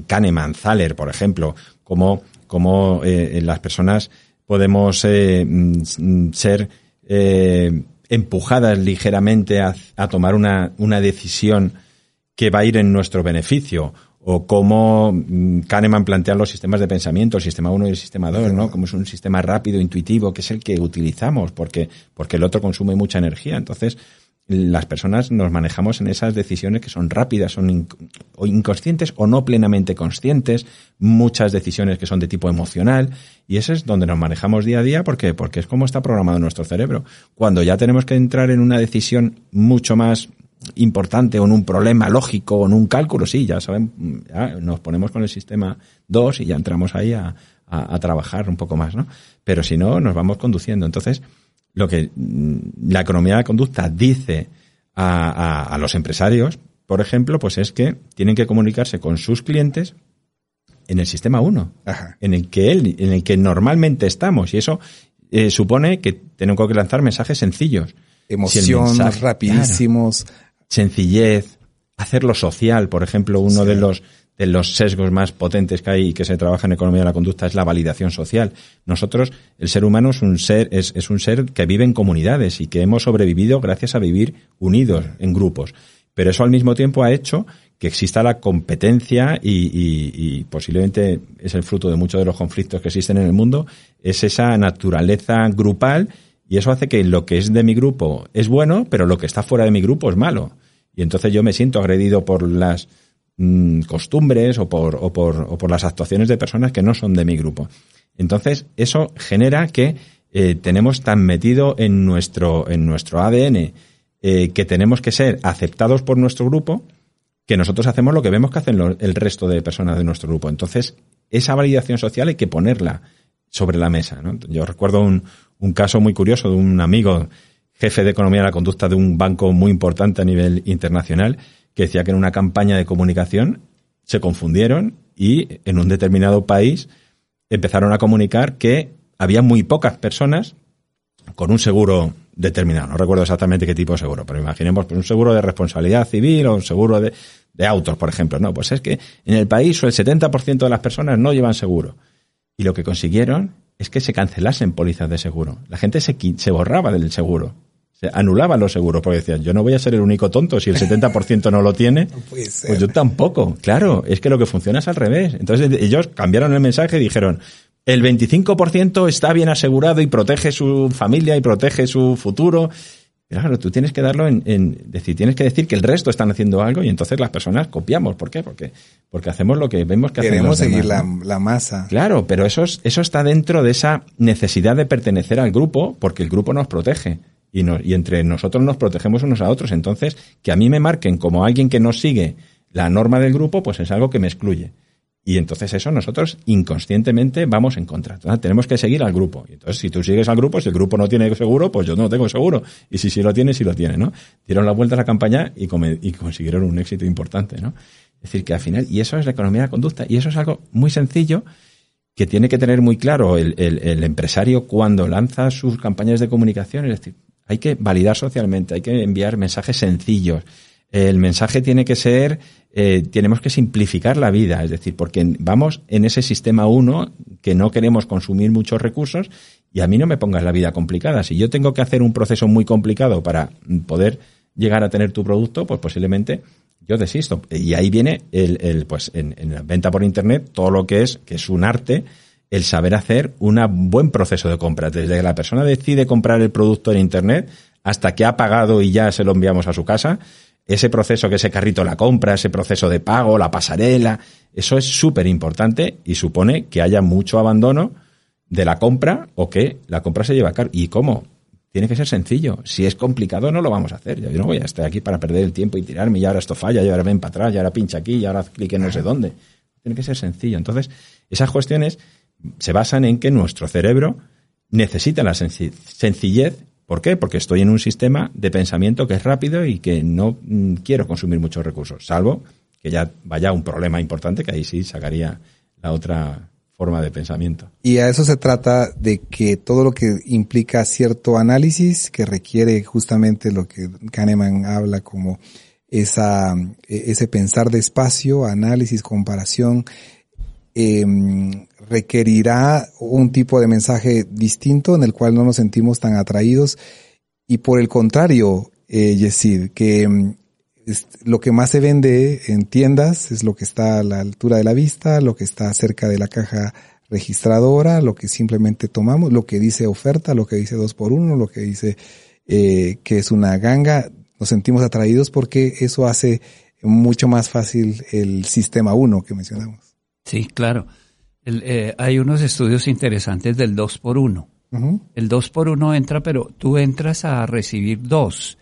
Kahneman, Thaler, por ejemplo, cómo, cómo eh, las personas podemos eh, mm, ser eh, empujadas ligeramente a, a tomar una, una decisión que va a ir en nuestro beneficio o cómo mm, Kahneman plantea los sistemas de pensamiento, el sistema 1 y el sistema 2, ¿no? Como es un sistema rápido, intuitivo, que es el que utilizamos porque, porque el otro consume mucha energía. Entonces, las personas nos manejamos en esas decisiones que son rápidas, son o inconscientes o no plenamente conscientes, muchas decisiones que son de tipo emocional, y eso es donde nos manejamos día a día porque, porque es como está programado nuestro cerebro. Cuando ya tenemos que entrar en una decisión mucho más importante o en un problema lógico o en un cálculo, sí, ya saben, ya nos ponemos con el sistema 2 y ya entramos ahí a, a- a trabajar un poco más, ¿no? Pero si no, nos vamos conduciendo. Entonces, lo que mm, la economía de la conducta dice a, los empresarios, por ejemplo, pues es que tienen que comunicarse con sus clientes en el sistema 1, Ajá. en el que él, en el que normalmente estamos. Y eso eh, supone que tenemos que lanzar mensajes sencillos. Si mensaje- rapidísimos. Sencillez, hacerlo social, por ejemplo, uno Sí. de los de los sesgos más potentes que hay y que se trabaja en economía de la conducta es la validación social. Nosotros, el ser humano es un ser, es, es un ser que vive en comunidades y que hemos sobrevivido gracias a vivir unidos en grupos. Pero eso al mismo tiempo ha hecho que exista la competencia y, y- y posiblemente es el fruto de muchos de los conflictos que existen en el mundo, es esa naturaleza grupal y eso hace que lo que es de mi grupo es bueno, pero lo que está fuera de mi grupo es malo. Y entonces yo me siento agredido por las mm, costumbres o por, o, por, o por las actuaciones de personas que no son de mi grupo. Entonces eso genera que eh, tenemos tan metido en nuestro, en nuestro ADN eh, que tenemos que ser aceptados por nuestro grupo que nosotros hacemos lo que vemos que hacen lo- el resto de personas de nuestro grupo. Entonces, esa validación social hay que ponerla sobre la mesa. Yo recuerdo un, un caso muy curioso de un amigo, jefe de economía de la conducta de un banco muy importante a nivel internacional, que decía que en una campaña de comunicación se confundieron y en un determinado país empezaron a comunicar que había muy pocas personas con un seguro determinado. No recuerdo exactamente qué tipo de seguro, pero imaginemos pues, un seguro de responsabilidad civil o un seguro de, de autos, por ejemplo. No, pues es que en el país el 70% de las personas no llevan seguro. Y lo que consiguieron es que se cancelasen pólizas de seguro. La gente se, se borraba del seguro. Se anulaban los seguros porque decían, yo no voy a ser el único tonto si el 70% no lo tiene. (laughs) puede ser. Pues yo tampoco. Claro, es que lo que funciona es al revés. Entonces ellos cambiaron el mensaje y dijeron, el 25% está bien asegurado y protege su familia y protege su futuro. Claro, tú tienes que darlo en, en decir, tienes que decir que el resto están haciendo algo y entonces las personas copiamos. ¿Por qué? Porque, porque hacemos lo que vemos que hacen Queremos los seguir demás, la, ¿no? la masa. Claro, pero eso, es- eso está dentro de esa necesidad de pertenecer al grupo, porque el grupo nos protege. Y, no- y entre nosotros nos protegemos unos a otros. Entonces, que a mí me marquen como alguien que no sigue la norma del grupo, pues es algo que me excluye. Y entonces eso nosotros inconscientemente vamos en contra. Tenemos que seguir al grupo. Entonces, si tú sigues al grupo, si el grupo no tiene seguro, pues yo no tengo seguro. Y si sí lo tiene, sí lo tiene, ¿no? Dieron la vuelta a la campaña y, consiguieron un éxito importante, ¿no? Es decir, que al final, y eso es la economía de la conducta, y eso es algo muy sencillo, que tiene que tener muy claro el, el- el empresario cuando lanza sus campañas de comunicación. Es decir, hay que validar socialmente, hay que enviar mensajes sencillos. El mensaje tiene que ser, eh, tenemos que simplificar la vida, es decir, porque vamos en ese sistema 1 que no queremos consumir muchos recursos y a mí no me pongas la vida complicada. Si yo tengo que hacer un proceso muy complicado para poder llegar a tener tu producto, pues posiblemente yo desisto. Y ahí viene el, el pues en, en la venta por internet todo lo que es, que es un arte, el saber hacer un buen proceso de compra. Desde que la persona decide comprar el producto en internet hasta que ha pagado y ya se lo enviamos a su casa, ese proceso que ese carrito la compra, ese proceso de pago, la pasarela, eso es súper importante y supone que haya mucho abandono de la compra o que la compra se lleva a cabo. ¿Y cómo? Tiene que ser sencillo. Si es complicado, no lo vamos a hacer. Yo no voy a estar aquí para perder el tiempo y tirarme, y ahora esto falla, y ahora ven para atrás, y ahora pincha aquí, y ahora clique no sé dónde. Tiene que ser sencillo. Entonces, esas cuestiones se basan en que nuestro cerebro necesita la senci- sencillez ¿Por qué? Porque estoy en un sistema de pensamiento que es rápido y que no mm, quiero consumir muchos recursos, salvo que ya vaya un problema importante que ahí sí sacaría la otra forma de pensamiento. Y a eso se trata de que todo lo que implica cierto análisis, que requiere justamente lo que Kahneman habla como esa, e, ese pensar despacio, análisis, comparación, em, requerirá un tipo de mensaje distinto en el cual no nos sentimos tan atraídos y por el contrario, eh, Yesid, que em, lo que más se vende en tiendas es lo que está a la altura de la vista, lo que está cerca de la caja registradora, lo que simplemente tomamos, lo que dice oferta, lo que dice dos por uno, lo que dice eh, que es una ganga, nos sentimos atraídos porque eso hace mucho más fácil el sistema 1 que mencionamos. Sí, claro. Eh, hay unos estudios interesantes del 2 por 1 El 2 por 1 entra, pero tú entras a recibir dos.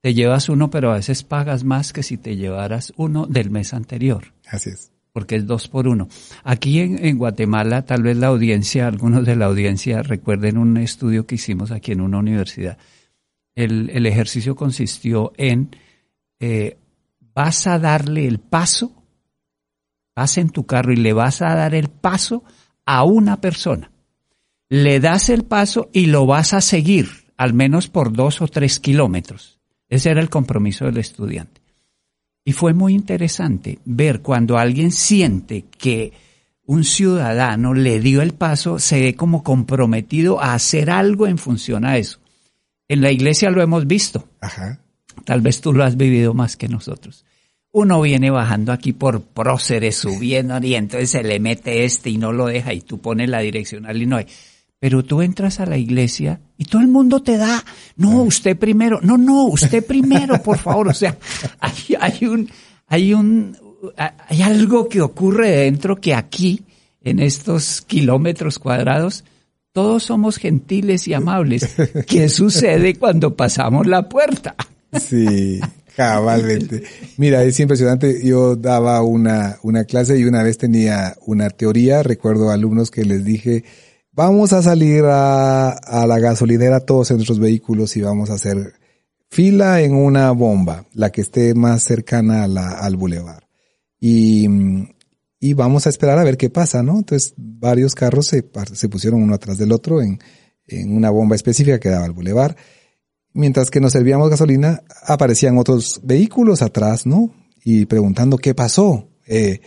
Te llevas uno, pero a veces pagas más que si te llevaras uno del mes anterior. Así es. Porque es dos por uno. Aquí en, Guatemala, tal vez la audiencia, algunos de la audiencia recuerden un estudio que hicimos aquí en una universidad. El, el ejercicio consistió en, eh, vas a darle el paso vas en tu carro y le vas a dar el paso a una persona. Le das el paso y lo vas a seguir, al menos por dos o tres kilómetros. Ese era el compromiso del estudiante. Y fue muy interesante ver cuando alguien siente que un ciudadano le dio el paso, se ve como comprometido a hacer algo en función a eso. En la iglesia lo hemos visto. Ajá. Tal vez tú lo has vivido más que nosotros uno viene bajando aquí por próceres, subiendo, y entonces se le mete este y no lo deja, y tú pones la direccional y no hay. Pero tú entras a la iglesia y todo el mundo te da, no, usted primero, no, no, usted primero, por favor. O sea, (laughs) hay, hay un, hay un, hay algo que ocurre dentro que aquí, en estos kilómetros cuadrados, todos somos gentiles y amables. ¿Qué sucede cuando pasamos la puerta? Sí, (laughs) Cabalmente. Mira, es impresionante. Yo daba una, una clase y una vez tenía una teoría. Recuerdo alumnos que les dije, vamos a salir a, a la gasolinera todos en nuestros vehículos y vamos a hacer fila en una bomba, la que esté más cercana a al bulevar. Y, y vamos a esperar a ver qué pasa, ¿no? Entonces, varios carros se, se pusieron uno atrás del otro en, en una bomba específica que daba al bulevar mientras que nos servíamos gasolina, aparecían otros vehículos atrás, ¿no? Y preguntando qué pasó. Eh,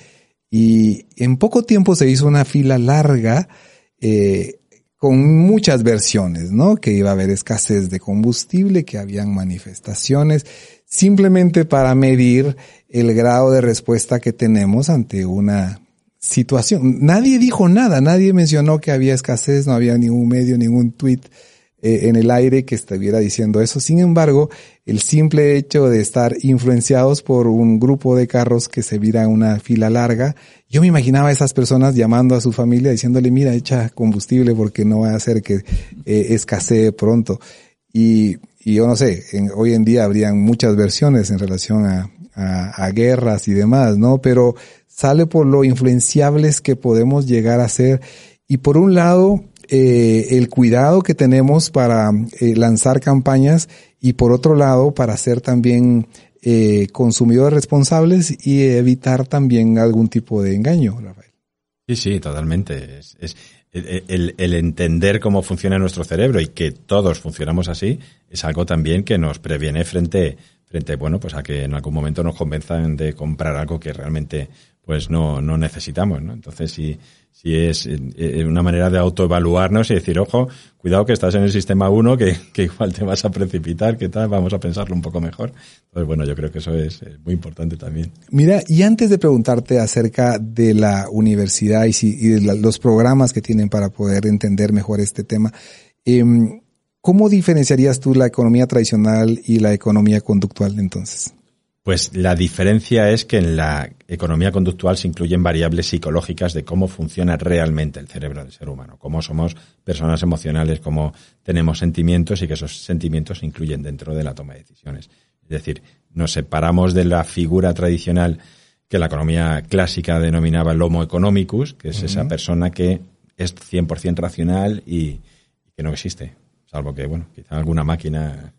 y en poco tiempo se hizo una fila larga eh, con muchas versiones, ¿no? Que iba a haber escasez de combustible, que habían manifestaciones, simplemente para medir el grado de respuesta que tenemos ante una situación. Nadie dijo nada, nadie mencionó que había escasez, no había ningún medio, ningún tweet eh, en el aire que estuviera diciendo eso. Sin embargo, el simple hecho de estar influenciados por un grupo de carros que se vira una fila larga, yo me imaginaba a esas personas llamando a su familia diciéndole, mira, echa combustible porque no va a hacer que eh, escasee pronto. Y, y yo no sé, hoy en día habrían muchas versiones en relación a, a, a guerras y demás, ¿no? Pero sale por lo influenciables que podemos llegar a ser. Y por un lado, eh, el cuidado que tenemos para eh, lanzar campañas y por otro lado para ser también eh, consumidores responsables y evitar también algún tipo de engaño, Rafael. Sí, sí, totalmente. Es, el, el, entender cómo funciona nuestro cerebro y que todos funcionamos así es algo también que nos previene frente, frente, bueno, pues a que en algún momento nos convenzan de comprar algo que realmente pues no, no necesitamos. Entonces, si, si es una manera de autoevaluarnos y decir, ojo, cuidado que estás en el sistema 1, que, que, igual te vas a precipitar, que tal, vamos a pensarlo un poco mejor. Entonces, bueno, yo creo que eso es muy importante también. Mira, y antes de preguntarte acerca de la universidad y, si, y de los programas que tienen para poder entender mejor este tema, eh, ¿cómo diferenciarías tú la economía tradicional y la economía conductual entonces? Pues la diferencia es que en la economía conductual se incluyen variables psicológicas de cómo funciona realmente el cerebro del ser humano, cómo somos personas emocionales, cómo tenemos sentimientos y que esos sentimientos se incluyen dentro de la toma de decisiones. Es decir, nos separamos de la figura tradicional que la economía clásica denominaba el homo economicus, que es esa persona que es 100% racional y, que no existe. salvo que, bueno, quizá alguna máquina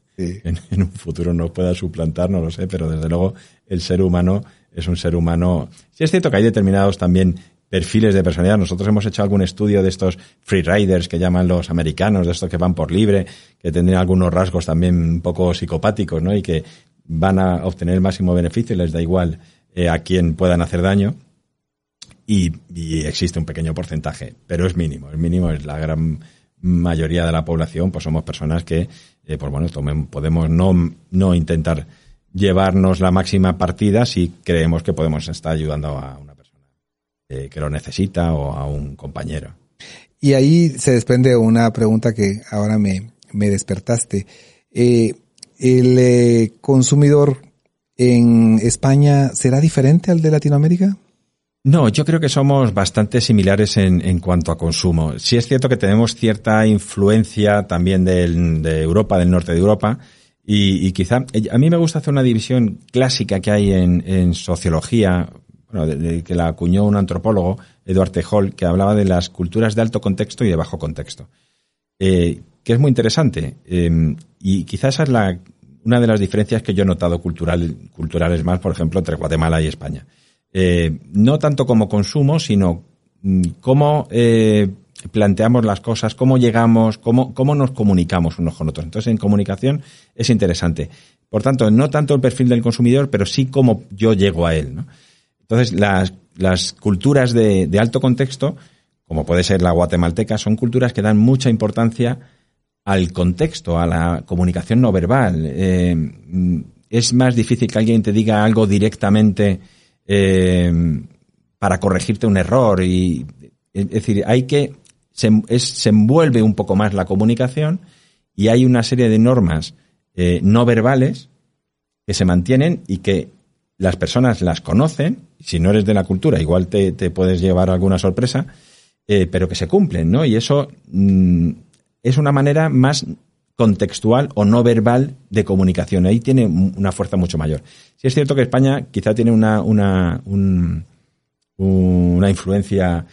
en, un futuro nos pueda suplantar, no lo sé, pero desde luego el ser humano es un ser humano. Sí es cierto que hay determinados también perfiles de personalidad. Nosotros hemos hecho algún estudio de estos freeriders que llaman los americanos, de estos que van por libre, que tendrían algunos rasgos también un poco psicopáticos, ¿no? Y que van a obtener el máximo beneficio y les da igual eh, a quién puedan hacer daño. Y, y, existe un pequeño porcentaje, pero es mínimo. El mínimo es la gran mayoría de la población, pues somos personas que, eh, pues bueno, podemos no, no intentar llevarnos la máxima partida si creemos que podemos estar ayudando a una persona eh, que lo necesita o a un compañero. Y ahí se desprende una pregunta que ahora me, me despertaste. Eh, ¿El eh, consumidor en España será diferente al de Latinoamérica? No, yo creo que somos bastante similares en, en cuanto a consumo. Sí es cierto que tenemos cierta influencia también del, de Europa, del norte de Europa, y, quizá, a mí me gusta hacer una división clásica que hay en, sociología, bueno, que la acuñó un antropólogo, Eduard Tejol, que hablaba de las culturas de alto contexto y de bajo contexto, eh, que es muy interesante. Eh, y quizás esa es la, una de las diferencias que yo he notado cultural, culturales más, por ejemplo, entre Guatemala y España. Eh, no tanto como consumo, sino mm, cómo eh, planteamos las cosas, cómo llegamos, cómo, cómo nos comunicamos unos con otros. Entonces, en comunicación es interesante. Por tanto, no tanto el perfil del consumidor, pero sí cómo yo llego a él. Entonces, las, las culturas de, alto contexto, como puede ser la guatemalteca, son culturas que dan mucha importancia al contexto, a la comunicación no verbal. Eh, es más difícil que alguien te diga algo directamente eh, para corregirte un error y es decir, hay que se, se envuelve un poco más la comunicación y hay una serie de normas eh, no verbales que se mantienen y que las personas las conocen, si no eres de la cultura, igual te, te puedes llevar alguna sorpresa, eh, pero que se cumplen, ¿no? Y eso mmm, es una manera más contextual o no verbal de comunicación. Ahí tiene una fuerza mucho mayor. Si es cierto que España quizá tiene una, una, un, una influencia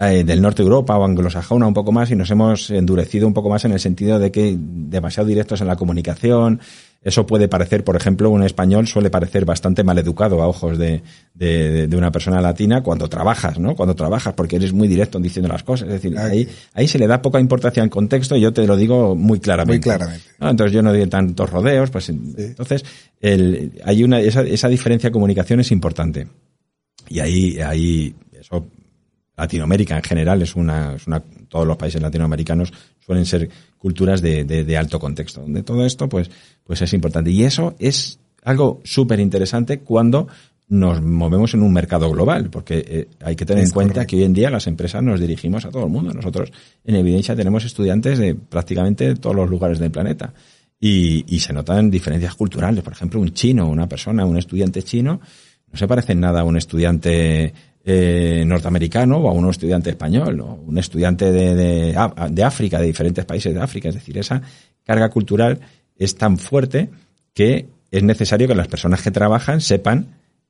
eh, del norte de Europa o anglosajona un poco más y nos hemos endurecido un poco más en el sentido de que demasiado directos en la comunicación. Eso puede parecer, por ejemplo, un español suele parecer bastante maleducado a ojos de, de, de una persona latina cuando trabajas, ¿no? Cuando trabajas, porque eres muy directo en diciendo las cosas. Es decir, ahí, ahí se le da poca importancia al contexto y yo te lo digo muy claramente. Muy claramente. ¿no? Entonces yo no doy tantos rodeos, pues sí. entonces el, hay una, esa, esa diferencia de comunicación es importante. Y ahí, ahí, Latinoamérica en general es una, es una, todos los países latinoamericanos suelen ser culturas de, de, de, alto contexto. Donde todo esto, pues, pues es importante. Y eso es algo súper interesante cuando nos movemos en un mercado global, porque eh, hay que tener es en cuenta correcto. que hoy en día las empresas nos dirigimos a todo el mundo. Nosotros en Evidencia tenemos estudiantes de prácticamente todos los lugares del planeta. Y, y se notan diferencias culturales. Por ejemplo, un chino, una persona, un estudiante chino, no se parece en nada a un estudiante eh, norteamericano o a un estudiante español o un estudiante de, de, de, África, de diferentes países de África. Es decir, esa carga cultural es tan fuerte que es necesario que las personas que trabajan sepan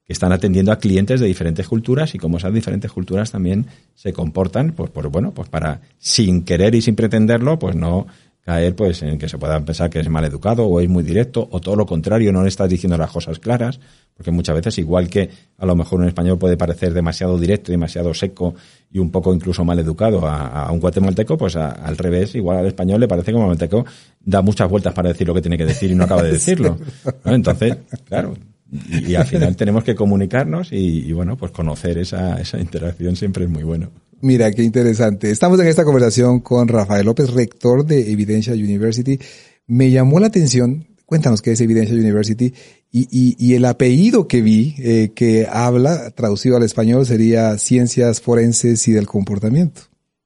que están atendiendo a clientes de diferentes culturas y como esas diferentes culturas también se comportan, pues, pues bueno, pues para sin querer y sin pretenderlo, pues no caer pues en que se pueda pensar que es mal educado o es muy directo o todo lo contrario, no le estás diciendo las cosas claras, porque muchas veces igual que a lo mejor un español puede parecer demasiado directo, demasiado seco y un poco incluso mal educado a, a un guatemalteco, pues a, al revés, igual al español le parece que un guatemalteco da muchas vueltas para decir lo que tiene que decir y no acaba de (laughs) decirlo. ¿no? Entonces, claro, y, y, al final (laughs) tenemos que comunicarnos y, y, bueno, pues conocer esa, esa interacción siempre es muy bueno. Mira, qué interesante. Estamos en esta conversación con Rafael López, rector de Evidencia University. Me llamó la atención, cuéntanos qué es Evidencia University, y, y, y el apellido que vi, eh, que habla, traducido al español, sería Ciencias Forenses y del Comportamiento.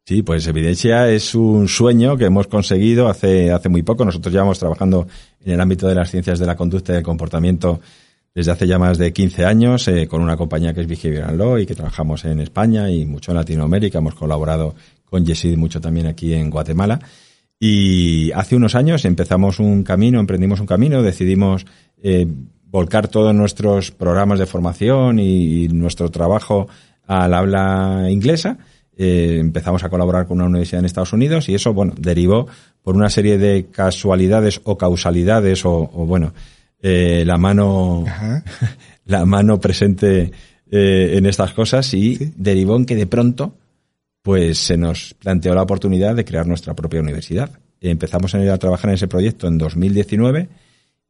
Sí, pues Evidencia es un sueño que hemos conseguido hace, hace muy poco. Nosotros llevamos trabajando en el ámbito de las ciencias de la conducta y del comportamiento desde hace ya más de 15 años eh, con una compañía que es Behavioral Law y que trabajamos en España y mucho en Latinoamérica. Hemos colaborado con Yesid mucho también aquí en Guatemala. Y hace unos años empezamos un camino, emprendimos un camino, decidimos eh, volcar todos nuestros programas de formación y, nuestro trabajo al habla inglesa. eh, empezamos a colaborar con una universidad en Estados Unidos y eso, bueno, derivó por una serie de casualidades o causalidades o, bueno, eh, la mano, (laughs) la mano presente eh, en estas cosas y derivó en que de pronto, pues se nos planteó la oportunidad de crear nuestra propia universidad. Empezamos a trabajar en ese proyecto en 2019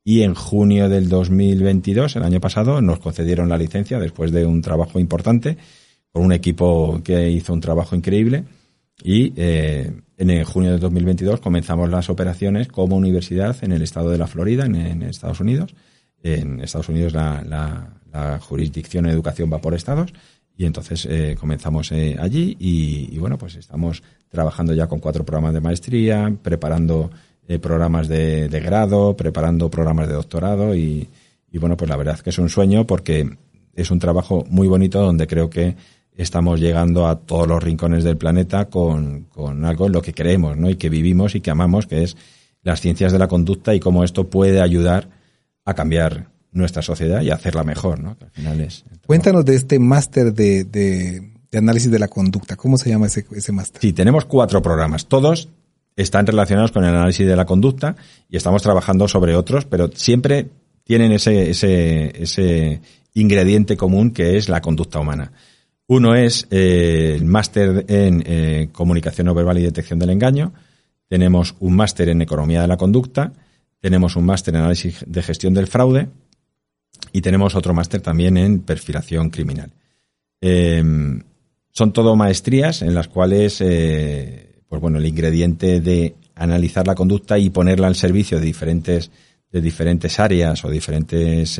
y en junio del 2022, el año pasado, nos concedieron la licencia después de un trabajo importante con un equipo que hizo un trabajo increíble y eh, en junio de 2022 comenzamos las operaciones como universidad en el estado de la Florida, en, Estados Unidos. En Estados Unidos la, la, jurisdicción en educación va por estados y entonces eh, comenzamos eh, allí y, bueno, pues estamos trabajando ya con cuatro programas de maestría, preparando programas de, grado, preparando programas de doctorado y, y bueno, pues la verdad que es un sueño porque es un trabajo muy bonito donde creo que estamos llegando a todos los rincones del planeta con, con algo en lo que creemos, ¿no? Y que vivimos y que amamos, que es las ciencias de la conducta y cómo esto puede ayudar a cambiar nuestra sociedad y hacerla mejor, ¿no? al final es Cuéntanos de este máster de, de, análisis de la conducta. ¿Cómo se llama ese, ese máster? Sí, tenemos cuatro programas. Todos están relacionados con el análisis de la conducta y estamos trabajando sobre otros, pero siempre tienen ese, ese, ese ingrediente común que es la conducta humana. Uno es eh, el máster en eh, comunicación no verbal y detección del engaño. Tenemos un máster en economía de la conducta. Tenemos un máster en análisis de gestión del fraude. Y tenemos otro máster también en perfilación criminal. Em, son todo maestrías en las cuales, eh, pues bueno, el ingrediente de analizar la conducta y ponerla al servicio de diferentes, de diferentes áreas o diferentes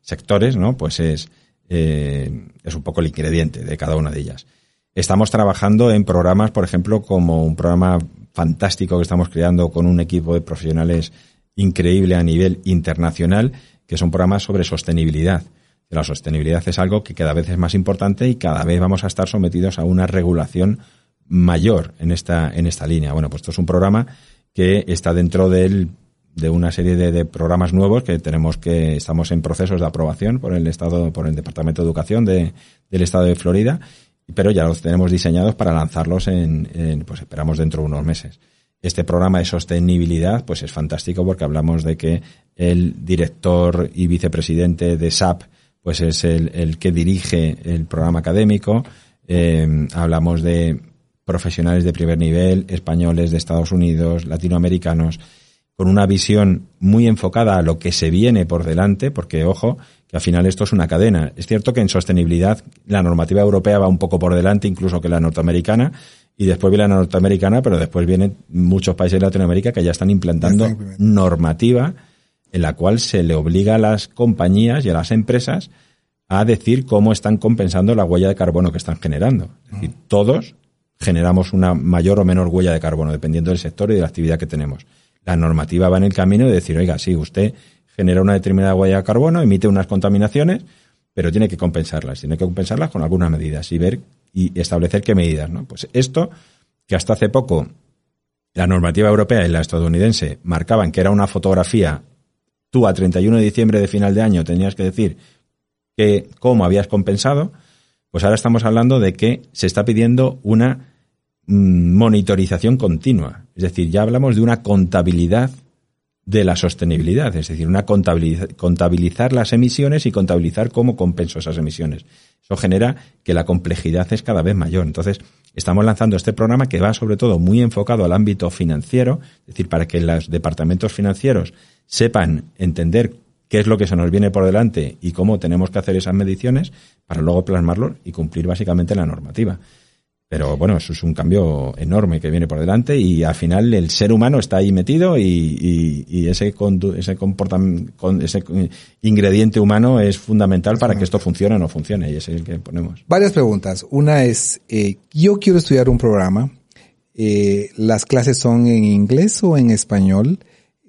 sectores, ¿no? Pues es eh, es un poco el ingrediente de cada una de ellas. Estamos trabajando en programas, por ejemplo, como un programa fantástico que estamos creando con un equipo de profesionales increíble a nivel internacional, que son programas sobre sostenibilidad. La sostenibilidad es algo que cada vez es más importante y cada vez vamos a estar sometidos a una regulación mayor en esta, en esta línea. Bueno, pues esto es un programa que está dentro del de una serie de, programas nuevos que tenemos que estamos en procesos de aprobación por el estado por el departamento de educación de, del estado de Florida pero ya los tenemos diseñados para lanzarlos en, pues esperamos dentro de unos meses. Este programa de sostenibilidad pues es fantástico porque hablamos de que el director y vicepresidente de SAP pues es el, el que dirige el programa académico. Eh, hablamos de profesionales de primer nivel españoles de Estados Unidos latinoamericanos con una visión muy enfocada a lo que se viene por delante, porque ojo, que al final esto es una cadena. Es cierto que en sostenibilidad la normativa europea va un poco por delante, incluso que la norteamericana, y después viene la norteamericana, pero después vienen muchos países de Latinoamérica que ya están implantando normativa en la cual se le obliga a las compañías y a las empresas a decir cómo están compensando la huella de carbono que están generando. Y todos generamos una mayor o menor huella de carbono, dependiendo del sector y de la actividad que tenemos la normativa va en el camino de decir, oiga, sí, usted genera una determinada huella de carbono, emite unas contaminaciones, pero tiene que compensarlas, tiene que compensarlas con algunas medidas y ver y establecer qué medidas, ¿no? Pues esto, que hasta hace poco la normativa europea y la estadounidense marcaban que era una fotografía, tú a 31 de diciembre de final de año tenías que decir que cómo habías compensado, pues ahora estamos hablando de que se está pidiendo una monitorización continua. Es decir, ya hablamos de una contabilidad de la sostenibilidad, es decir, una contabilizar, las emisiones y contabilizar cómo compenso esas emisiones. Eso genera que la complejidad es cada vez mayor. Entonces, estamos lanzando este programa que va sobre todo muy enfocado al ámbito financiero, es decir, para que los departamentos financieros sepan entender qué es lo que se nos viene por delante y cómo tenemos que hacer esas mediciones para luego plasmarlo y cumplir básicamente la normativa. Pero bueno, eso es un cambio enorme que viene por delante y al final el ser humano está ahí metido y, ese, ese comportamiento, ese ingrediente humano es fundamental para que esto funcione o no funcione y es el que ponemos. Varias preguntas. Una es, eh, yo quiero estudiar un programa. Eh, ¿Las clases son en inglés o en español?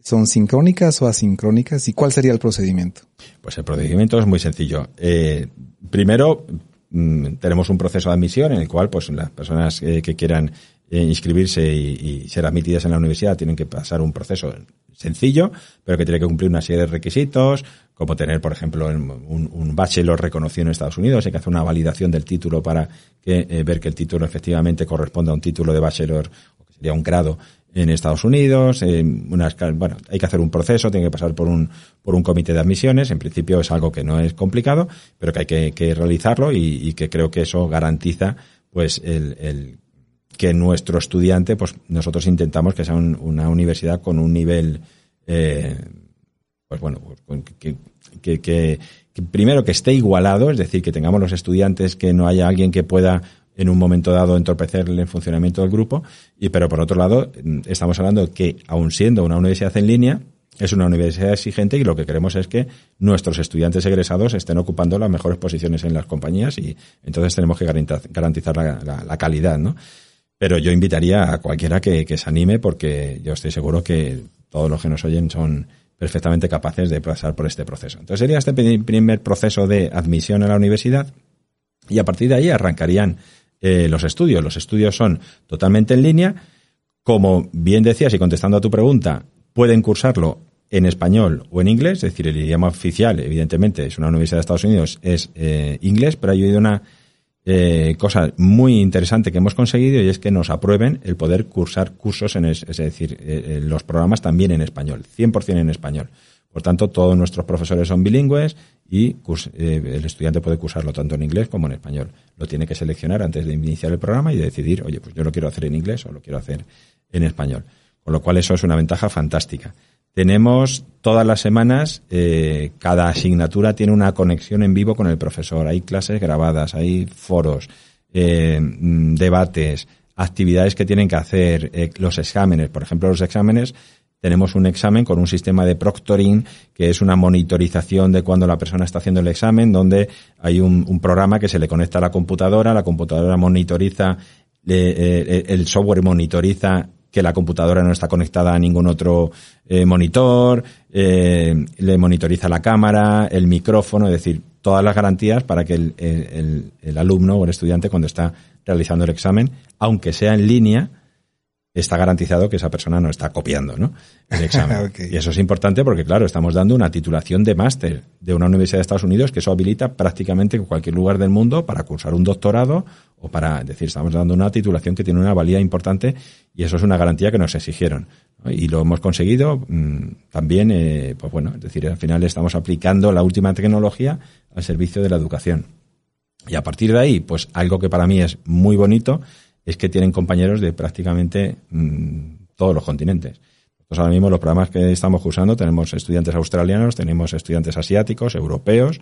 ¿Son sincrónicas o asincrónicas? ¿Y cuál sería el procedimiento? Pues el procedimiento es muy sencillo. Eh, primero, Mm, tenemos un proceso de admisión en el cual pues las personas eh, que quieran eh, inscribirse y, ser admitidas en la universidad tienen que pasar un proceso sencillo, pero que tiene que cumplir una serie de requisitos, como tener, por ejemplo, un, bachelor reconocido en Estados Unidos, hay que hacer una validación del título para que, eh, ver que el título efectivamente corresponde a un título de bachelor, o que sería un grado en Estados Unidos, eh, unas, bueno, hay que hacer un proceso, tiene que pasar por un, por un comité de admisiones, en principio es algo que no es complicado, pero que hay que, que realizarlo y, y, que creo que eso garantiza pues el, el que nuestro estudiante, pues nosotros intentamos que sea una universidad con un nivel, eh, pues bueno, pues, que, que, que, primero que esté igualado, es decir, que tengamos los estudiantes, que no haya alguien que pueda en un momento dado entorpecer el funcionamiento del grupo, y pero por otro lado, estamos hablando que aun siendo una universidad en línea, es una universidad exigente y lo que queremos es que nuestros estudiantes egresados estén ocupando las mejores posiciones en las compañías y entonces tenemos que garantizar la, calidad, ¿no? Pero yo invitaría a cualquiera que, se anime porque yo estoy seguro que todos los que nos oyen son perfectamente capaces de pasar por este proceso. Entonces sería este primer proceso de admisión a la universidad y a partir de ahí arrancarían eh, los estudios. Los estudios son totalmente en línea. Como bien decías y contestando a tu pregunta, pueden cursarlo en español o en inglés, es decir, el idioma oficial, evidentemente, es una universidad de Estados Unidos, es eh, inglés, pero hay una eh, cosa muy interesante que hemos conseguido y es que nos aprueben el poder cursar cursos, en es, decir, eh, los programas también en español, 100% en español. Por tanto, todos nuestros profesores son bilingües y eh, el estudiante puede cursarlo tanto en inglés como en español. Lo tiene que seleccionar antes de iniciar el programa y decidir, oye, pues yo lo quiero hacer en inglés o lo quiero hacer en español. Con lo cual eso es una ventaja fantástica. Tenemos todas las semanas, eh, cada asignatura tiene una conexión en vivo con el profesor. Hay clases grabadas, hay foros, eh, mm, debates, actividades que tienen que hacer, los exámenes. Por ejemplo, los exámenes, tenemos un examen con un sistema de proctoring, que es una monitorización de cuando la persona está haciendo el examen, donde hay un, programa que se le conecta a la computadora, la computadora monitoriza, eh, el software monitoriza que la computadora no está conectada a ningún otro eh, monitor, eh, le monitoriza la cámara, el micrófono, es decir, todas las garantías para que el, alumno o el estudiante cuando está realizando el examen, aunque sea en línea, está garantizado que esa persona no está copiando ¿no? el examen. (laughs) Y eso es importante porque, claro, estamos dando una titulación de máster de una universidad de Estados Unidos que eso habilita prácticamente en cualquier lugar del mundo para cursar un doctorado o para, decir, estamos dando una titulación que tiene una valía importante y eso es una garantía que nos exigieron. Y lo hemos conseguido mmm, también, eh, pues bueno, es decir, al final estamos aplicando la última tecnología al servicio de la educación. Y a partir de ahí, pues algo que para mí es muy bonito es que tienen compañeros de prácticamente mmm, todos los continentes. Entonces ahora mismo los programas que estamos cursando tenemos estudiantes australianos, tenemos estudiantes asiáticos, europeos,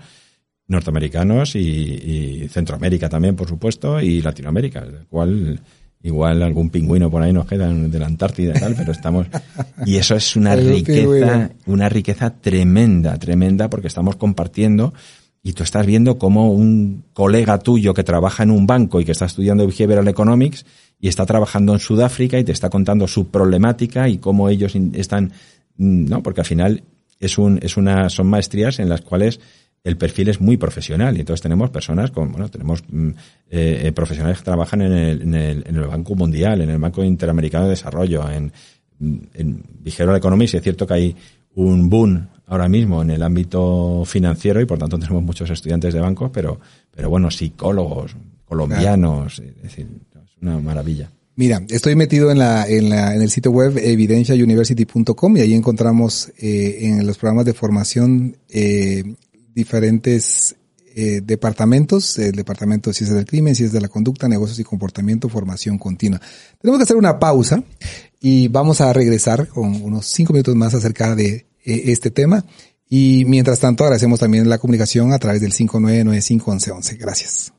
norteamericanos y, y Centroamérica también, por supuesto, y Latinoamérica, cual igual algún pingüino por ahí nos queda de la Antártida y tal, pero estamos y eso es una (laughs) riqueza, una riqueza tremenda, tremenda porque estamos compartiendo y tú estás viendo como un colega tuyo que trabaja en un banco y que está estudiando Behavioral Economics y está trabajando en Sudáfrica y te está contando su problemática y cómo ellos están, no, porque al final es un, es una, son maestrías en las cuales el perfil es muy profesional y entonces tenemos personas con, bueno, tenemos eh, eh, profesionales que trabajan en el, en el, en, el, Banco Mundial, en el Banco Interamericano de Desarrollo, en, en Behavioral Economics, y es cierto que hay un boom ahora mismo en el ámbito financiero y por tanto tenemos muchos estudiantes de bancos, pero, pero bueno, psicólogos, colombianos, claro. es decir, es una maravilla. Mira, estoy metido en la, en la, en el sitio web evidenciauniversity.com y ahí encontramos eh, en los programas de formación eh, diferentes eh, departamentos, el departamento de ciencias del crimen, ciencias de la conducta, negocios y comportamiento, formación continua. Tenemos que hacer una pausa y vamos a regresar con unos cinco minutos más acerca de eh, este tema. Y mientras tanto agradecemos también la comunicación a través del 59951111. Gracias.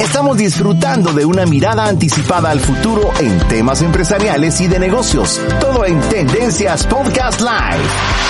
Estamos disfrutando de una mirada anticipada al futuro en temas empresariales y de negocios. Todo en Tendencias Podcast Live.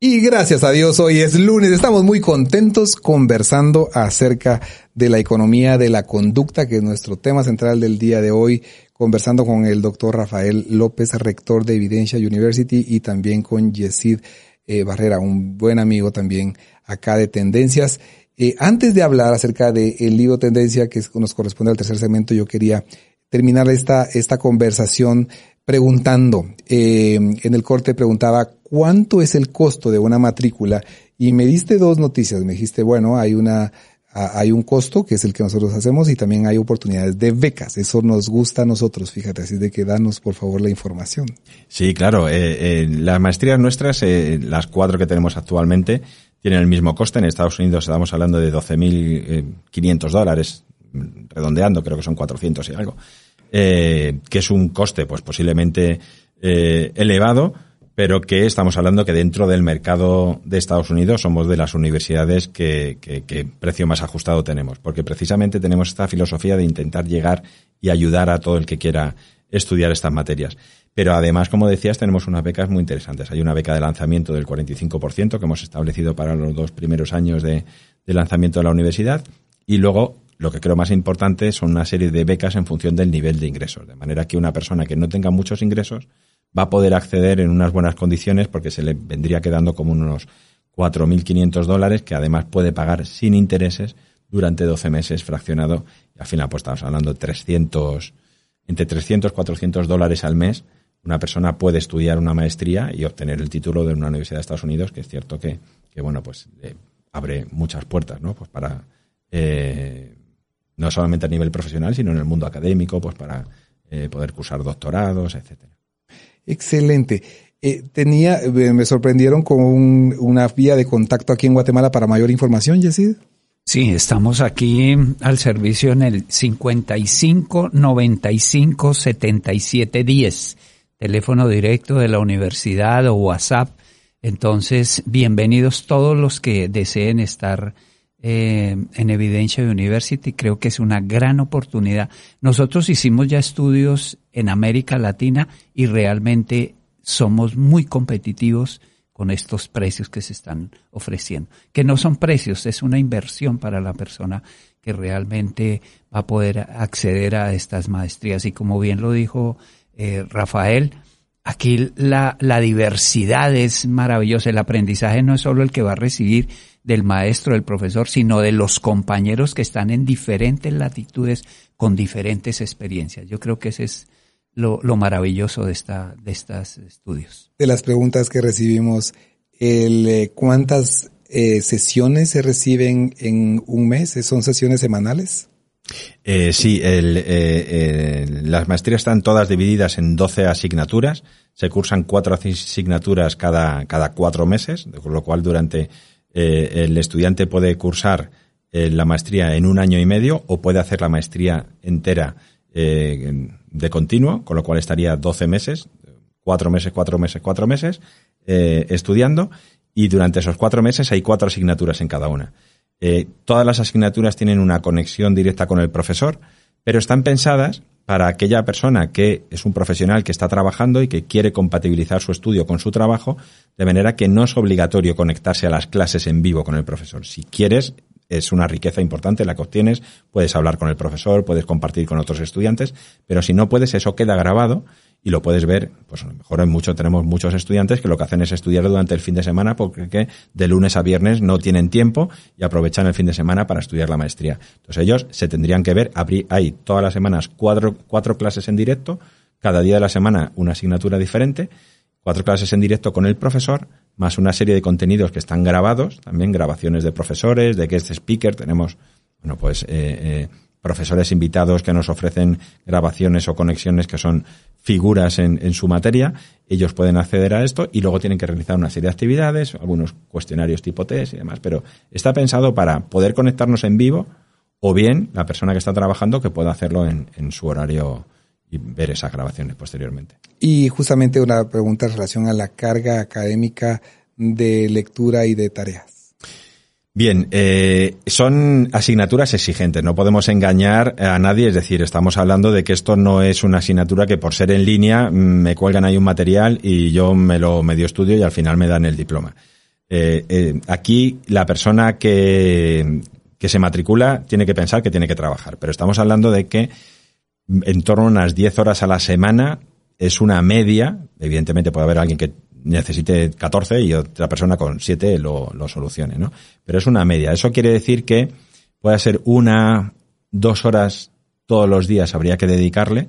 Y gracias a Dios, hoy es lunes, estamos muy contentos conversando acerca de la economía de la conducta, que es nuestro tema central del día de hoy, conversando con el doctor Rafael López, rector de Evidencia University, y también con Yesid eh, Barrera, un buen amigo también acá de Tendencias. Eh, antes de hablar acerca del libro Tendencia, que nos corresponde al tercer segmento, yo quería terminar esta, esta conversación preguntando. Eh, en el corte preguntaba cuánto es el costo de una matrícula y me diste dos noticias. Me dijiste, bueno, hay una hay un costo que es el que nosotros hacemos y también hay oportunidades de becas. Eso nos gusta a nosotros, fíjate, así de que danos por favor la información. Sí, claro. Eh, eh, las maestrías nuestras, eh, las cuatro que tenemos actualmente, tienen el mismo coste. En Estados Unidos estamos hablando de 12.500 dólares, redondeando, creo que son 400 y algo, que es un coste pues posiblemente elevado pero que estamos hablando que dentro del mercado de Estados Unidos somos de las universidades que, precio más ajustado tenemos, porque precisamente tenemos esta filosofía de intentar llegar y ayudar a todo el que quiera estudiar estas materias. Pero además, como decías, tenemos unas becas muy interesantes. Hay una beca de lanzamiento del 45% que hemos establecido para los dos primeros años de lanzamiento de la universidad y luego lo que creo más importante son una serie de becas en función del nivel de ingresos, de manera que una persona que no tenga muchos ingresos va a poder acceder en unas buenas condiciones porque se le vendría quedando como unos 4.500 dólares que además puede pagar sin intereses durante 12 meses fraccionado. Y al final pues estamos hablando de 300, entre 300 400 dólares al mes. Una persona puede estudiar una maestría y obtener el título de una universidad de Estados Unidos que es cierto que, que bueno pues eh, abre muchas puertas no pues para eh, no solamente a nivel profesional sino en el mundo académico pues para eh, poder cursar doctorados etcétera Excelente. Eh, tenía, me sorprendieron con una vía de contacto aquí en Guatemala para mayor información, Yesid. Sí, estamos aquí al servicio en el 55 95 77 10, teléfono directo de la universidad o WhatsApp. Entonces, bienvenidos todos los que deseen estar eh, en Evidencia University. Creo que es una gran oportunidad. Nosotros hicimos ya estudios en América Latina y realmente somos muy competitivos con estos precios que se están ofreciendo. Que no son precios, es una inversión para la persona que realmente va a poder acceder a estas maestrías. Y como bien lo dijo eh, Rafael, aquí la, la diversidad es maravillosa. El aprendizaje no es solo el que va a recibir, del maestro, del profesor, sino de los compañeros que están en diferentes latitudes con diferentes experiencias. Yo creo que ese es lo, maravilloso de, esta, de estos estudios. De las preguntas que recibimos, el, eh, ¿cuántas eh, sesiones se reciben en un mes? ¿Son sesiones semanales? Eh, sí, el, las maestrías están todas divididas en 12 asignaturas. Se cursan cuatro asignaturas cada, cada cuatro meses, con lo cual durante eh, el estudiante puede cursar eh, la maestría en un año y medio o puede hacer la maestría entera eh, de continuo, con lo cual estaría 12 meses, cuatro meses, cuatro meses, cuatro meses estudiando y durante esos cuatro meses hay cuatro asignaturas en cada una. todas las asignaturas tienen una conexión directa con el profesor, pero están pensadas para aquella persona que es un profesional que está trabajando y que quiere compatibilizar su estudio con su trabajo, de manera que no es obligatorio conectarse a las clases en vivo con el profesor. Si quieres, es una riqueza importante la que obtienes, puedes hablar con el profesor, puedes compartir con otros estudiantes, pero si no puedes, eso queda grabado y lo puedes ver, pues a lo mejor hay mucho, tenemos muchos estudiantes que lo que hacen es estudiar durante el fin de semana porque de lunes a viernes no tienen tiempo y aprovechan el fin de semana para estudiar la maestría. Entonces ellos se tendrían que ver, hay todas las semanas cuatro, cuatro clases en directo, cada día de la semana una asignatura diferente, cuatro clases en directo con el profesor, más una serie de contenidos que están grabados, también grabaciones de profesores, de guest speaker, tenemos, bueno, pues, eh, eh, profesores invitados que nos ofrecen grabaciones o conexiones que son figuras en, en, su materia, ellos pueden acceder a esto y luego tienen que realizar una serie de actividades, algunos cuestionarios tipo test y demás, pero está pensado para poder conectarnos en vivo o bien la persona que está trabajando que pueda hacerlo en, en su horario y ver esas grabaciones posteriormente. Y justamente una pregunta en relación a la carga académica de lectura y de tareas. Bien, eh, son asignaturas exigentes, no podemos engañar a nadie, es decir, estamos hablando de que esto no es una asignatura que por ser en línea mm, me cuelgan ahí un material y yo me lo medio estudio y al final me dan el diploma. Eh, eh, aquí la persona que, que se matricula tiene que pensar que tiene que trabajar, pero estamos hablando de que en torno a unas 10 horas a la semana es una media, evidentemente puede haber alguien que necesite 14 y otra persona con 7 lo, lo solucione, ¿no? Pero es una media. Eso quiere decir que puede ser una, dos horas todos los días habría que dedicarle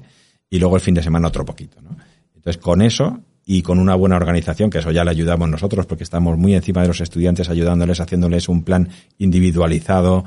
y luego el fin de semana otro poquito, ¿no? Entonces, con eso y con una buena organización, que eso ya le ayudamos nosotros porque estamos muy encima de los estudiantes ayudándoles, haciéndoles un plan individualizado,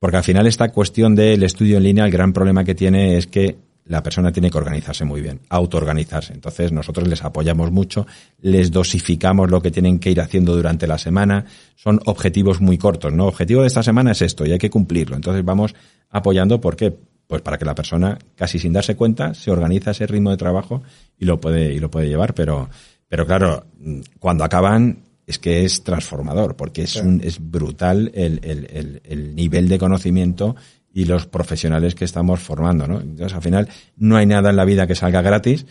porque al final esta cuestión del estudio en línea, el gran problema que tiene es que la persona tiene que organizarse muy bien, autoorganizarse. Entonces nosotros les apoyamos mucho, les dosificamos lo que tienen que ir haciendo durante la semana. Son objetivos muy cortos, ¿no? Objetivo de esta semana es esto y hay que cumplirlo. Entonces vamos apoyando porque pues para que la persona casi sin darse cuenta se organiza ese ritmo de trabajo y lo puede y lo puede llevar, pero pero claro, cuando acaban es que es transformador porque es un, es brutal el, el, el, el nivel de conocimiento y los profesionales que estamos formando, ¿no? Entonces, al final, no hay nada en la vida que salga gratis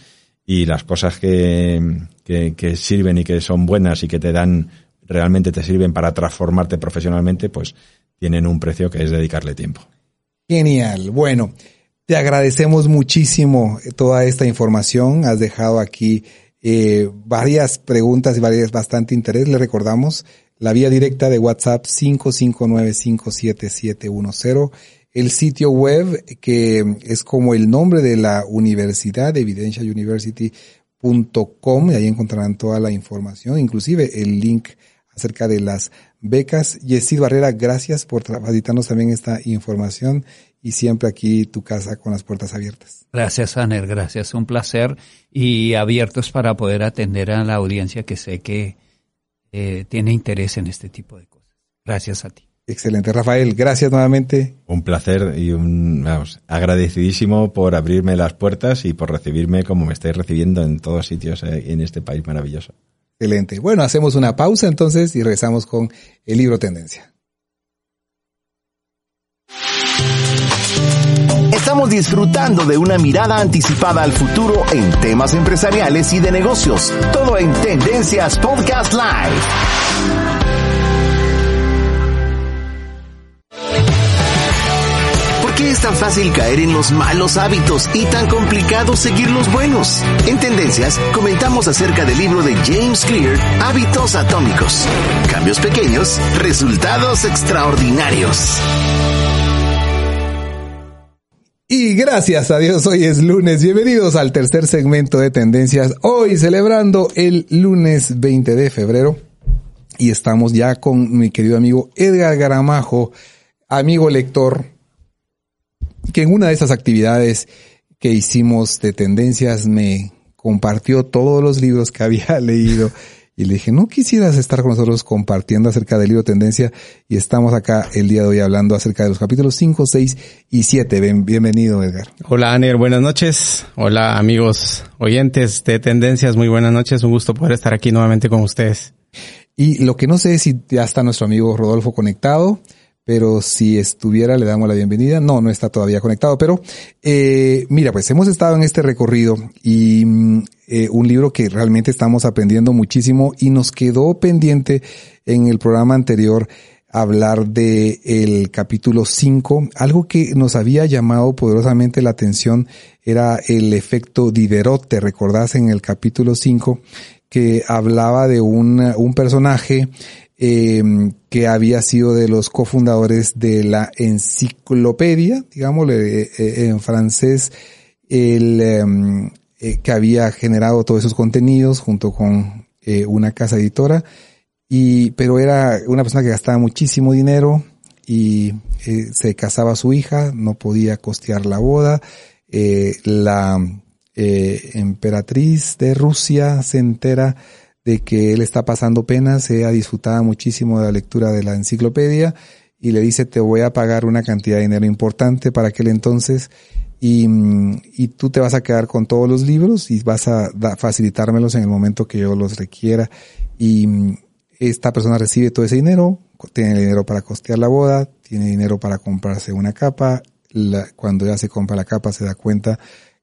y las cosas que, que, que, sirven y que son buenas y que te dan, realmente te sirven para transformarte profesionalmente, pues tienen un precio que es dedicarle tiempo. Genial. Bueno, te agradecemos muchísimo toda esta información. Has dejado aquí eh, varias preguntas y varias bastante interés. Le recordamos la vía directa de WhatsApp 559577710 el sitio web que es como el nombre de la universidad, evidenciauniversity.com, y ahí encontrarán toda la información, inclusive el link acerca de las becas. Yesid Barrera, gracias por facilitarnos también esta información y siempre aquí tu casa con las puertas abiertas. Gracias, Aner, gracias. Un placer y abiertos para poder atender a la audiencia que sé que eh, tiene interés en este tipo de cosas. Gracias a ti. Excelente, Rafael. Gracias nuevamente. Un placer y un vamos, agradecidísimo por abrirme las puertas y por recibirme como me estáis recibiendo en todos sitios eh, en este país maravilloso. Excelente. Bueno, hacemos una pausa entonces y regresamos con el libro Tendencia. Estamos disfrutando de una mirada anticipada al futuro en temas empresariales y de negocios. Todo en Tendencias Podcast Live. qué es tan fácil caer en los malos hábitos y tan complicado seguir los buenos? En Tendencias comentamos acerca del libro de James Clear, Hábitos Atómicos. Cambios pequeños, resultados extraordinarios. Y gracias a Dios, hoy es lunes. Bienvenidos al tercer segmento de Tendencias. Hoy celebrando el lunes 20 de febrero. Y estamos ya con mi querido amigo Edgar Garamajo, amigo lector, que en una de esas actividades que hicimos de tendencias me compartió todos los libros que había (laughs) leído y le dije, ¿no quisieras estar con nosotros compartiendo acerca del libro Tendencia? Y estamos acá el día de hoy hablando acerca de los capítulos 5, 6 y 7. bienvenido, Edgar. Hola, Aner, buenas noches. Hola, amigos oyentes de Tendencias, muy buenas noches. Un gusto poder estar aquí nuevamente con ustedes. Y lo que no sé es si ya está nuestro amigo Rodolfo conectado pero si estuviera le damos la bienvenida. No, no está todavía conectado, pero eh, mira, pues hemos estado en este recorrido y mm, eh, un libro que realmente estamos aprendiendo muchísimo y nos quedó pendiente en el programa anterior hablar de el capítulo 5. Algo que nos había llamado poderosamente la atención era el efecto Diderot. Te recordás en el capítulo 5 que hablaba de un, un personaje eh, que había sido de los cofundadores de la enciclopedia, digámosle eh, eh, en francés, el, em, eh, que había generado todos esos contenidos junto con una casa editora, y, pero era una persona que gastaba muchísimo dinero y se casaba su hija, no podía costear la boda, la emperatriz de Rusia se entera de que él está pasando penas, ha disfrutado muchísimo de la lectura de la enciclopedia y le dice te voy a pagar una cantidad de dinero importante para aquel entonces y, y tú te vas a quedar con todos los libros y vas a facilitármelos en el momento que yo los requiera y esta persona recibe todo ese dinero, tiene dinero para costear la boda, tiene dinero para comprarse una capa, cuando ya se compra la capa se da cuenta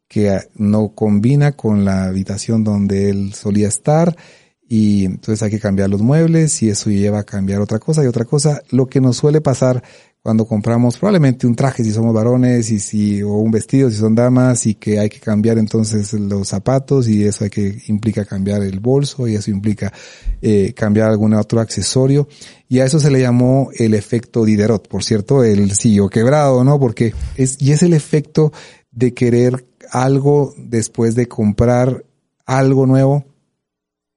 que no combina con la habitación donde él solía estar y entonces hay que cambiar los muebles y eso lleva a cambiar otra cosa y otra cosa. Lo que nos suele pasar cuando compramos probablemente un traje si somos varones y si, o un vestido si son damas y que hay que cambiar entonces los zapatos y eso hay que implica cambiar el bolso y eso implica eh, cambiar algún otro accesorio y a eso se le llamó el efecto Diderot, por cierto, el sillo quebrado, ¿no? Porque es, y es el efecto de querer algo después de comprar algo nuevo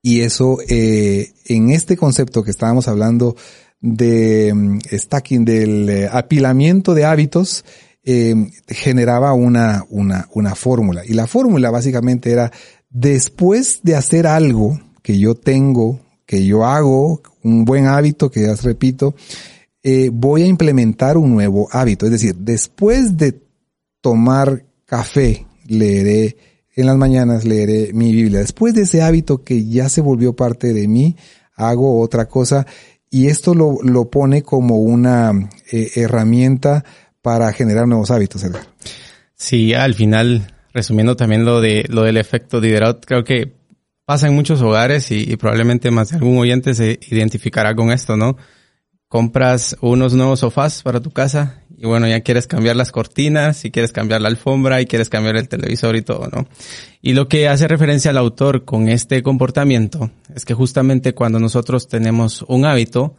y eso eh, en este concepto que estábamos hablando de mm, stacking, del eh, apilamiento de hábitos, eh, generaba una, una, una fórmula. Y la fórmula básicamente era, después de hacer algo que yo tengo, que yo hago, un buen hábito, que ya repito, eh, voy a implementar un nuevo hábito. Es decir, después de tomar café, leeré en las mañanas, leeré mi Biblia. Después de ese hábito que ya se volvió parte de mí, hago otra cosa y esto lo, lo pone como una eh, herramienta para generar nuevos hábitos, Edgar. Sí, al final, resumiendo también lo de lo del efecto Diderot, creo que pasa en muchos hogares y, y probablemente más de algún oyente se identificará con esto, ¿no? Compras unos nuevos sofás para tu casa y bueno, ya quieres cambiar las cortinas y quieres cambiar la alfombra y quieres cambiar el televisor y todo, ¿no? Y lo que hace referencia al autor con este comportamiento es que justamente cuando nosotros tenemos un hábito,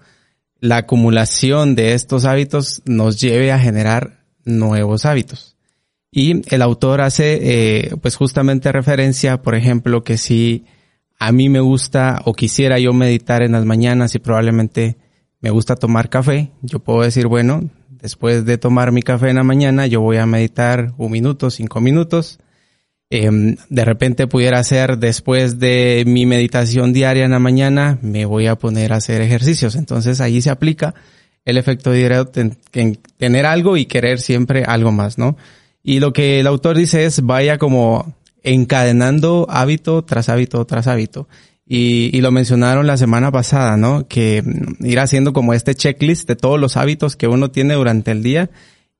la acumulación de estos hábitos nos lleve a generar nuevos hábitos. Y el autor hace, eh, pues justamente referencia, por ejemplo, que si a mí me gusta o quisiera yo meditar en las mañanas y probablemente me gusta tomar café, yo puedo decir, bueno, después de tomar mi café en la mañana, yo voy a meditar un minuto, cinco minutos. Em, de repente pudiera ser después de mi meditación diaria en la mañana, me voy a poner a hacer ejercicios. Entonces ahí se aplica el efecto directo en, tener algo y querer siempre algo más, ¿no? Y lo que el autor dice es vaya como encadenando hábito tras hábito tras hábito. Y, y, lo mencionaron la semana pasada, ¿no? Que ir haciendo como este checklist de todos los hábitos que uno tiene durante el día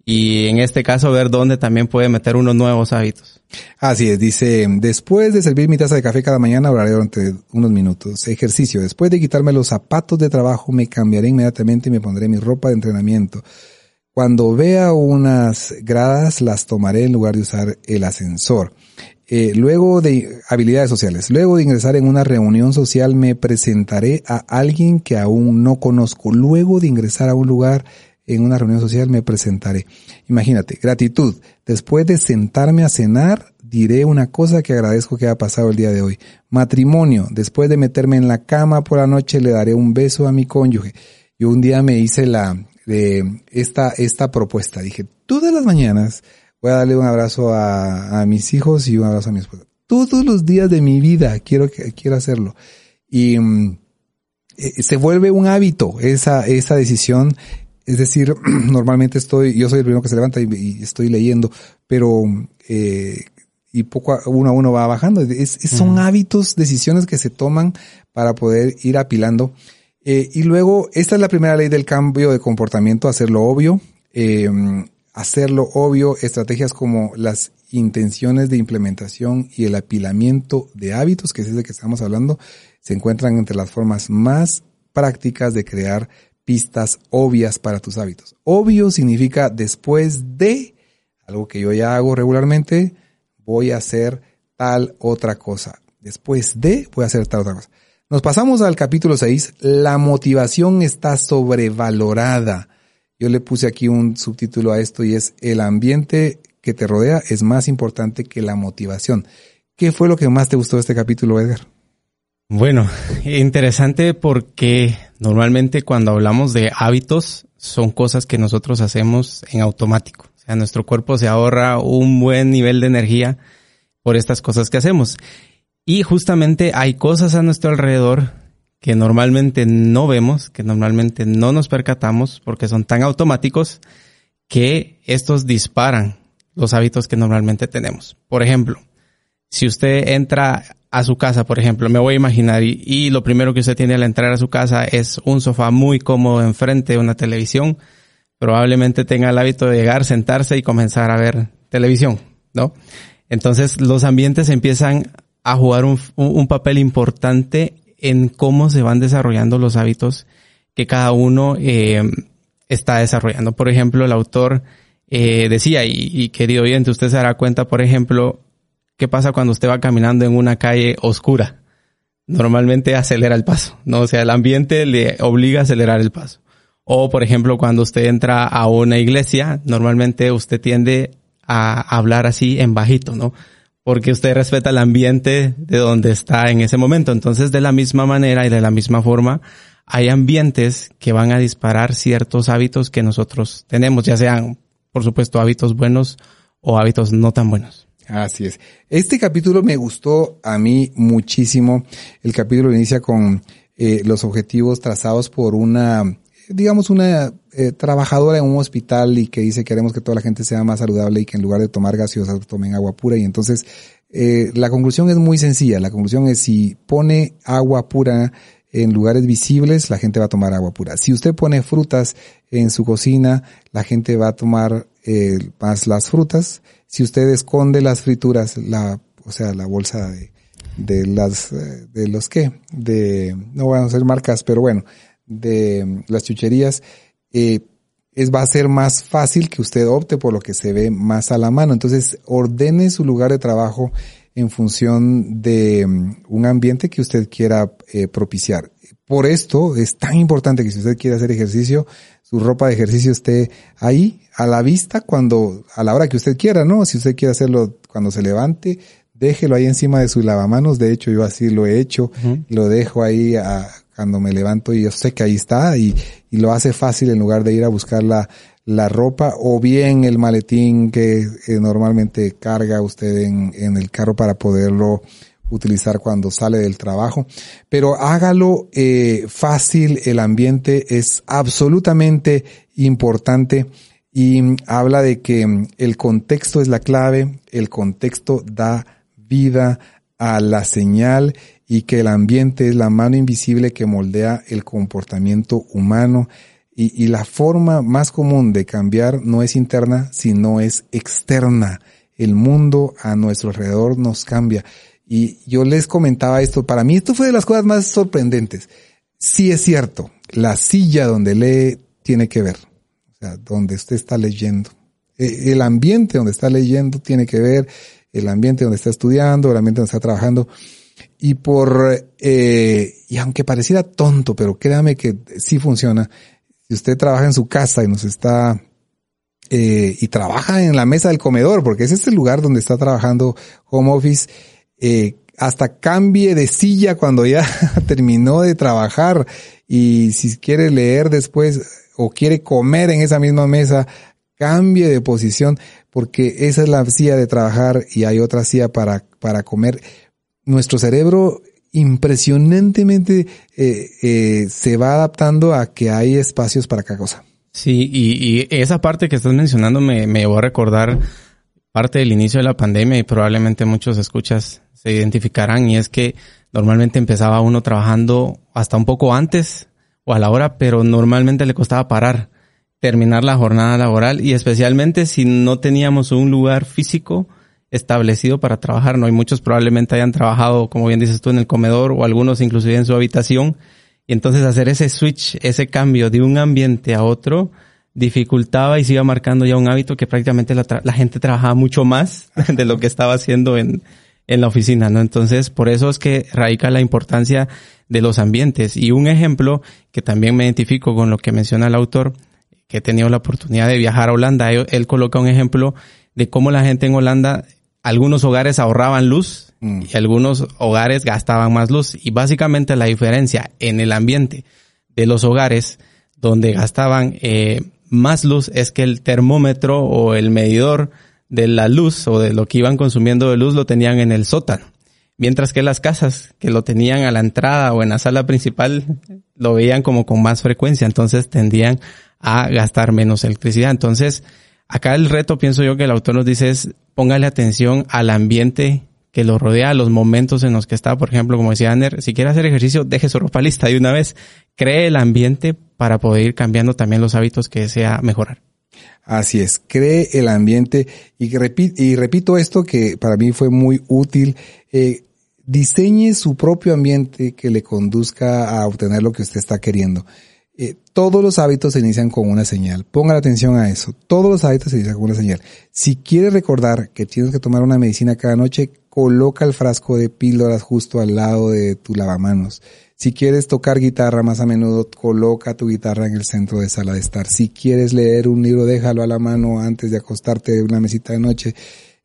y en este caso ver dónde también puede meter unos nuevos hábitos. Así es, dice, después de servir mi taza de café cada mañana, oraré durante unos minutos. Ejercicio, después de quitarme los zapatos de trabajo, me cambiaré inmediatamente y me pondré mi ropa de entrenamiento. Cuando vea unas gradas, las tomaré en lugar de usar el ascensor. Eh, luego de habilidades sociales, luego de ingresar en una reunión social, me presentaré a alguien que aún no conozco. Luego de ingresar a un lugar en una reunión social, me presentaré. Imagínate, gratitud. Después de sentarme a cenar, diré una cosa que agradezco que haya pasado el día de hoy. Matrimonio. Después de meterme en la cama por la noche, le daré un beso a mi cónyuge. Yo un día me hice la, de esta, esta propuesta. Dije, todas las mañanas, voy a darle un abrazo a, a, mis hijos y un abrazo a mi esposa. Todos los días de mi vida quiero, quiero hacerlo. Y um, se vuelve un hábito esa, esa decisión. Es decir, (clears throat) normalmente estoy, yo soy el primero que se levanta y, y estoy leyendo, pero eh, y poco a uno a uno va bajando. Es, es, son hábitos, decisiones que se toman para poder ir apilando. Eh, y luego, esta es la primera ley del cambio de comportamiento, hacerlo obvio. Eh, hacerlo obvio, estrategias como las intenciones de implementación y el apilamiento de hábitos, que es de que estamos hablando, se encuentran entre las formas más prácticas de crear pistas obvias para tus hábitos. Obvio significa después de algo que yo ya hago regularmente, voy a hacer tal otra cosa. Después de, voy a hacer tal otra cosa. Nos pasamos al capítulo 6. La motivación está sobrevalorada. Yo le puse aquí un subtítulo a esto y es el ambiente que te rodea es más importante que la motivación. ¿Qué fue lo que más te gustó de este capítulo, Edgar? Bueno, (laughs) interesante porque normalmente cuando hablamos de hábitos son cosas que nosotros hacemos en automático. O sea, nuestro cuerpo se ahorra un buen nivel de energía por estas cosas que hacemos. Y justamente hay cosas a nuestro alrededor que normalmente no vemos, que normalmente no nos percatamos porque son tan automáticos que estos disparan los hábitos que normalmente tenemos. Por ejemplo, si usted entra a su casa, por ejemplo, me voy a imaginar, y, lo primero que usted tiene al entrar a su casa es un sofá muy cómodo enfrente de una televisión, probablemente tenga el hábito de llegar, sentarse y comenzar a ver televisión, ¿no? Entonces los ambientes empiezan a jugar un, un papel importante en cómo se van desarrollando los hábitos que cada uno eh, está desarrollando. Por ejemplo, el autor eh, decía, y, y querido oyente, usted se dará cuenta, por ejemplo, qué pasa cuando usted va caminando en una calle oscura. Normalmente acelera el paso, ¿no? O sea, el ambiente le obliga a acelerar el paso. O, por ejemplo, cuando usted entra a una iglesia, normalmente usted tiende a hablar así en bajito, ¿no? Porque usted respeta el ambiente de donde está en ese momento. Entonces, de la misma manera y de la misma forma, hay ambientes que van a disparar ciertos hábitos que nosotros tenemos, ya sean, por supuesto, hábitos buenos o hábitos no tan buenos. Así es. Este capítulo me gustó a mí muchísimo. El capítulo inicia con eh, los objetivos trazados por una, digamos, una eh, trabajadora en un hospital y que dice queremos que toda la gente sea más saludable y que en lugar de tomar gaseosas tomen agua pura. Y entonces eh, la conclusión es muy sencilla. La conclusión es si pone agua pura en lugares visibles, la gente va a tomar agua pura. Si usted pone frutas en su cocina, la gente va a tomar eh, más las frutas. Si usted esconde las frituras, la, o sea, la bolsa de, de las, eh, de los qué, de, no van a ser marcas, pero bueno, de las chucherías, eh, es, va a ser más fácil que usted opte por lo que se ve más a la mano. Entonces, ordene su lugar de trabajo en función de um, un ambiente que usted quiera eh, propiciar. Por esto es tan importante que si usted quiere hacer ejercicio, su ropa de ejercicio esté ahí a la vista cuando, a la hora que usted quiera, ¿no? Si usted quiere hacerlo cuando se levante, déjelo ahí encima de su lavamanos. De hecho, yo así lo he hecho. Lo dejo ahí a, cuando me levanto y yo sé que ahí está y, y lo hace fácil en lugar de ir a buscar la, la ropa o bien el maletín que eh, normalmente carga usted en, en, el carro para poderlo utilizar cuando sale del trabajo. Pero hágalo eh, fácil, el ambiente es absolutamente importante y habla de que el contexto es la clave, el contexto da vida a la señal y que el ambiente es la mano invisible que moldea el comportamiento humano y, la forma más común de cambiar no es interna, sino es externa. El mundo a nuestro alrededor nos cambia. Y yo les comentaba esto, para mí esto fue de las cosas más sorprendentes. Sí es cierto, la silla donde lee tiene que ver, o sea, donde usted está leyendo. E, el ambiente donde está leyendo tiene que ver, el ambiente donde está estudiando, el ambiente donde está trabajando. Y por, eh, y aunque pareciera tonto, pero créame que sí funciona, si usted trabaja en su casa y nos está eh, y trabaja en la mesa del comedor, porque es este lugar donde está trabajando home office, eh, hasta cambie de silla cuando ya (laughs) terminó de trabajar y si quiere leer después o quiere comer en esa misma mesa, cambie de posición porque esa es la silla de trabajar y hay otra silla para, para comer. Nuestro cerebro impresionantemente eh, eh, se va adaptando a que hay espacios para cada cosa. Sí, y, y esa parte que estás mencionando me, me voy a recordar parte del inicio de la pandemia y probablemente muchos escuchas se identificarán y es que normalmente empezaba uno trabajando hasta un poco antes o a la hora, pero normalmente le costaba parar, terminar la jornada laboral y especialmente si no teníamos un lugar físico establecido para trabajar. No hay muchos probablemente hayan trabajado, como bien dices tú, en el comedor o algunos inclusive en su habitación. Y entonces hacer ese switch, ese cambio de un ambiente a otro, dificultaba y se iba marcando ya un hábito que prácticamente la, la gente trabajaba mucho más (laughs) de lo que estaba haciendo en, en la oficina, ¿no? Entonces, por eso es que radica la importancia de los ambientes. Y un ejemplo que también me identifico con lo que menciona el autor, que he tenido la oportunidad de viajar a Holanda, él coloca un ejemplo de cómo la gente en Holanda algunos hogares ahorraban luz mm. y algunos hogares gastaban más luz. Y básicamente la diferencia en el ambiente de los hogares donde gastaban eh, más luz es que el termómetro o el medidor de la luz o de lo que iban consumiendo de luz lo tenían en el sótano. Mientras que las casas que lo tenían a la entrada o en la sala principal lo veían como con más frecuencia, entonces tendían a gastar menos electricidad. Entonces, acá el reto, pienso yo, que el autor nos dice es póngale atención al ambiente que lo rodea, a los momentos en los que está. Por ejemplo, como decía Ander, si quiere hacer ejercicio, deje su ropa lista de una vez. Cree el ambiente para poder ir cambiando también los hábitos que desea mejorar. Así es, cree el ambiente y, repito, y repito esto que para mí fue muy útil. Eh, diseñe su propio ambiente que le conduzca a obtener lo que usted está queriendo. Eh, todos los hábitos se inician con una señal. Ponga atención a eso. Todos los hábitos se inician con una señal. Si quieres recordar que tienes que tomar una medicina cada noche, coloca el frasco de píldoras justo al lado de tu lavamanos. Si quieres tocar guitarra más a menudo, coloca tu guitarra en el centro de sala de estar. Si quieres leer un libro, déjalo a la mano antes de acostarte en una mesita de noche.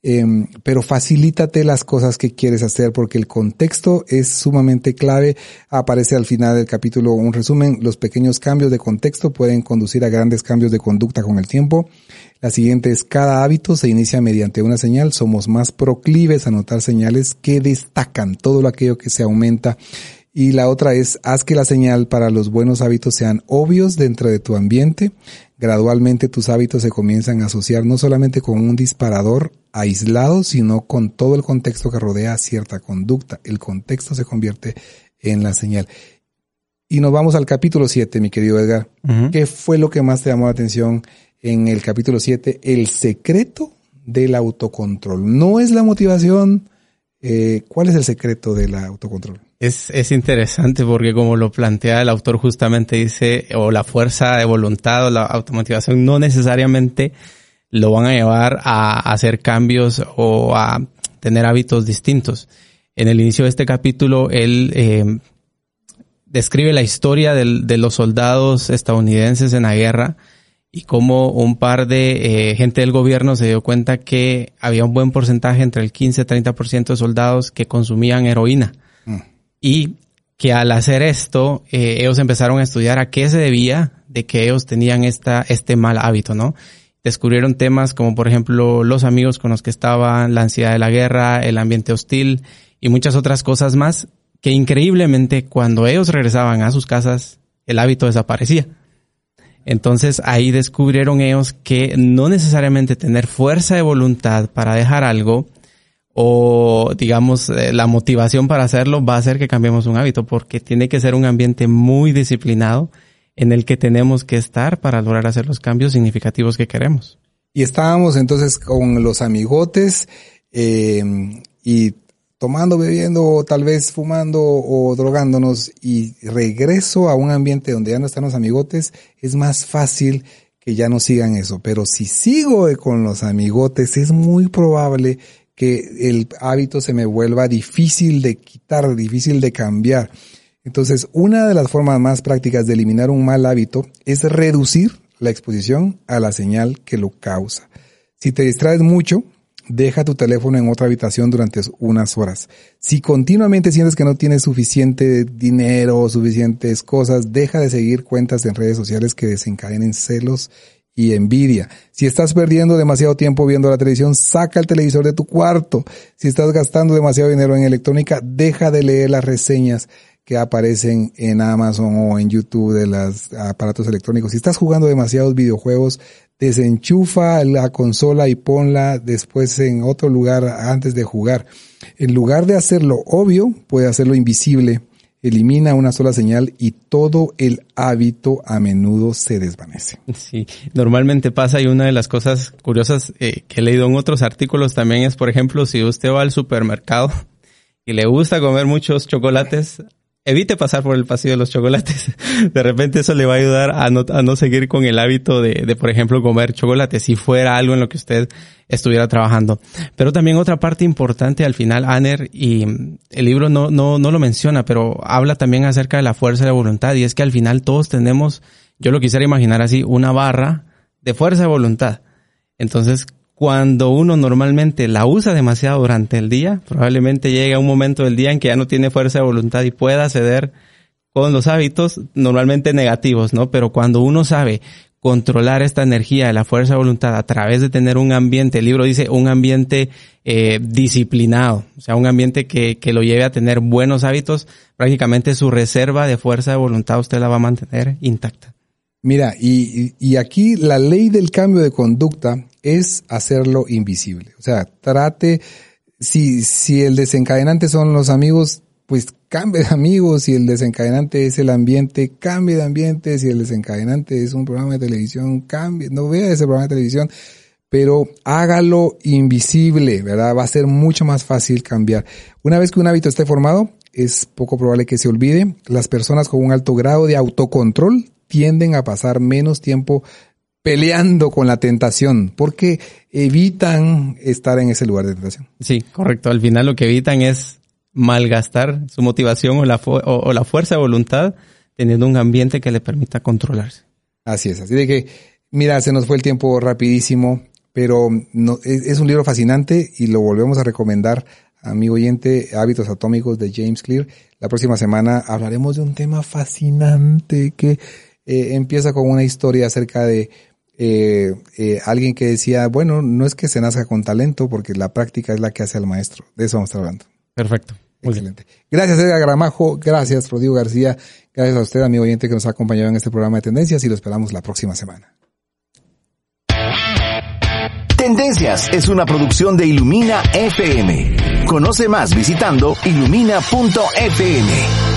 Em, pero facilítate las cosas que quieres hacer porque el contexto es sumamente clave. Aparece al final del capítulo un resumen. Los pequeños cambios de contexto pueden conducir a grandes cambios de conducta con el tiempo. La siguiente es cada hábito se inicia mediante una señal. Somos más proclives a notar señales que destacan todo aquello que se aumenta y la otra es, haz que la señal para los buenos hábitos sean obvios dentro de tu ambiente. Gradualmente tus hábitos se comienzan a asociar no solamente con un disparador aislado, sino con todo el contexto que rodea cierta conducta. El contexto se convierte en la señal. Y nos vamos al capítulo 7, mi querido Edgar. ¿Qué fue lo que más te llamó la atención en el capítulo 7? El secreto del autocontrol. No es la motivación. Eh, ¿Cuál es el secreto del autocontrol? Es, es interesante porque como lo plantea el autor justamente dice, o la fuerza de voluntad o la automotivación no necesariamente lo van a llevar a, hacer cambios o a tener hábitos distintos. En el inicio de este capítulo, él eh, describe la historia de los soldados estadounidenses en la guerra y cómo un par de eh, gente del gobierno se dio cuenta que había un buen porcentaje, entre el 15 y 30% de soldados que consumían heroína y que al hacer esto, eh, ellos empezaron a estudiar a qué se debía de que ellos tenían esta, este mal hábito, ¿no? Descubrieron temas como, por ejemplo, los amigos con los que estaban, la ansiedad de la guerra, el ambiente hostil y muchas otras cosas más que increíblemente cuando ellos regresaban a sus casas, el hábito desaparecía. Entonces ahí descubrieron ellos que no necesariamente tener fuerza de voluntad para dejar algo o digamos eh, la motivación para hacerlo va a hacer que cambiemos un hábito porque tiene que ser un ambiente muy disciplinado en el que tenemos que estar para lograr hacer los cambios significativos que queremos. Y estábamos entonces con los amigotes eh, y tomando, bebiendo, tal vez fumando o drogándonos y regreso a un ambiente donde ya no están los amigotes, es más fácil que ya no sigan eso. Pero si sigo con los amigotes, es muy probable que el hábito se me vuelva difícil de quitar, difícil de cambiar. Entonces, una de las formas más prácticas de eliminar un mal hábito es reducir la exposición a la señal que lo causa. Si te distraes mucho, deja tu teléfono en otra habitación durante unas horas. Si continuamente sientes que no tienes suficiente dinero o suficientes cosas, deja de seguir cuentas en redes sociales que desencadenen celos y envidia. Si estás perdiendo demasiado tiempo viendo la televisión, saca el televisor de tu cuarto. Si estás gastando demasiado dinero en electrónica, deja de leer las reseñas que aparecen en Amazon o en YouTube de los aparatos electrónicos. Si estás jugando demasiados videojuegos, desenchufa la consola y ponla después en otro lugar antes de jugar. En lugar de hacerlo obvio, puede hacerlo invisible elimina una sola señal y todo el hábito a menudo se desvanece. (laughs) Sí, normalmente pasa y una de las cosas curiosas eh, que he leído en otros artículos también es, por ejemplo, si usted va al supermercado y le gusta comer muchos chocolates, evite pasar por el pasillo de los chocolates. (laughs) De repente eso le va a ayudar a no, a no seguir con el hábito de, de, por ejemplo, comer chocolate, si fuera algo en lo que usted estuviera trabajando. Pero también otra parte importante al final, Aner, y el libro no, no, no lo menciona, pero habla también acerca de la fuerza de voluntad, y es que al final todos tenemos, yo lo quisiera imaginar así, una barra de fuerza de voluntad. Entonces, cuando uno normalmente la usa demasiado durante el día, probablemente llega un momento del día en que ya no tiene fuerza de voluntad y pueda ceder con los hábitos normalmente negativos, ¿no? Pero cuando uno sabe controlar esta energía de la fuerza de voluntad a través de tener un ambiente, el libro dice un ambiente eh, disciplinado, o sea, un ambiente que, que lo lleve a tener buenos hábitos, prácticamente su reserva de fuerza de voluntad usted la va a mantener intacta. Mira, y, y aquí la ley del cambio de conducta es hacerlo invisible. O sea, trate, si, si el desencadenante son los amigos, pues cambie de amigos, si el desencadenante es el ambiente, cambie de ambiente, si el desencadenante es un programa de televisión, cambie, no vea ese programa de televisión, pero hágalo invisible, ¿verdad? Va a ser mucho más fácil cambiar. Una vez que un hábito esté formado, es poco probable que se olvide. Las personas con un alto grado de autocontrol tienden a pasar menos tiempo peleando con la tentación, porque evitan estar en ese lugar de tentación. Sí, correcto. Al final lo que evitan es malgastar su motivación o la, o, la fuerza de voluntad teniendo un ambiente que le permita controlarse. Así es, así de que, mira, se nos fue el tiempo rapidísimo, pero no, es, un libro fascinante y lo volvemos a recomendar, amigo oyente, Hábitos Atómicos de James Clear. La próxima semana hablaremos de un tema fascinante que eh, empieza con una historia acerca de eh, eh, alguien que decía, bueno, no es que se nazca con talento, porque la práctica es la que hace al maestro. De eso vamos a estar hablando. Perfecto. Excelente. Gracias, Edgar Gramajo. Gracias, Rodrigo García. Gracias a usted, amigo oyente, que nos ha acompañado en este programa de Tendencias y lo esperamos la próxima semana. Tendencias es una producción de Ilumina FM. Conoce más visitando ilumina.fm.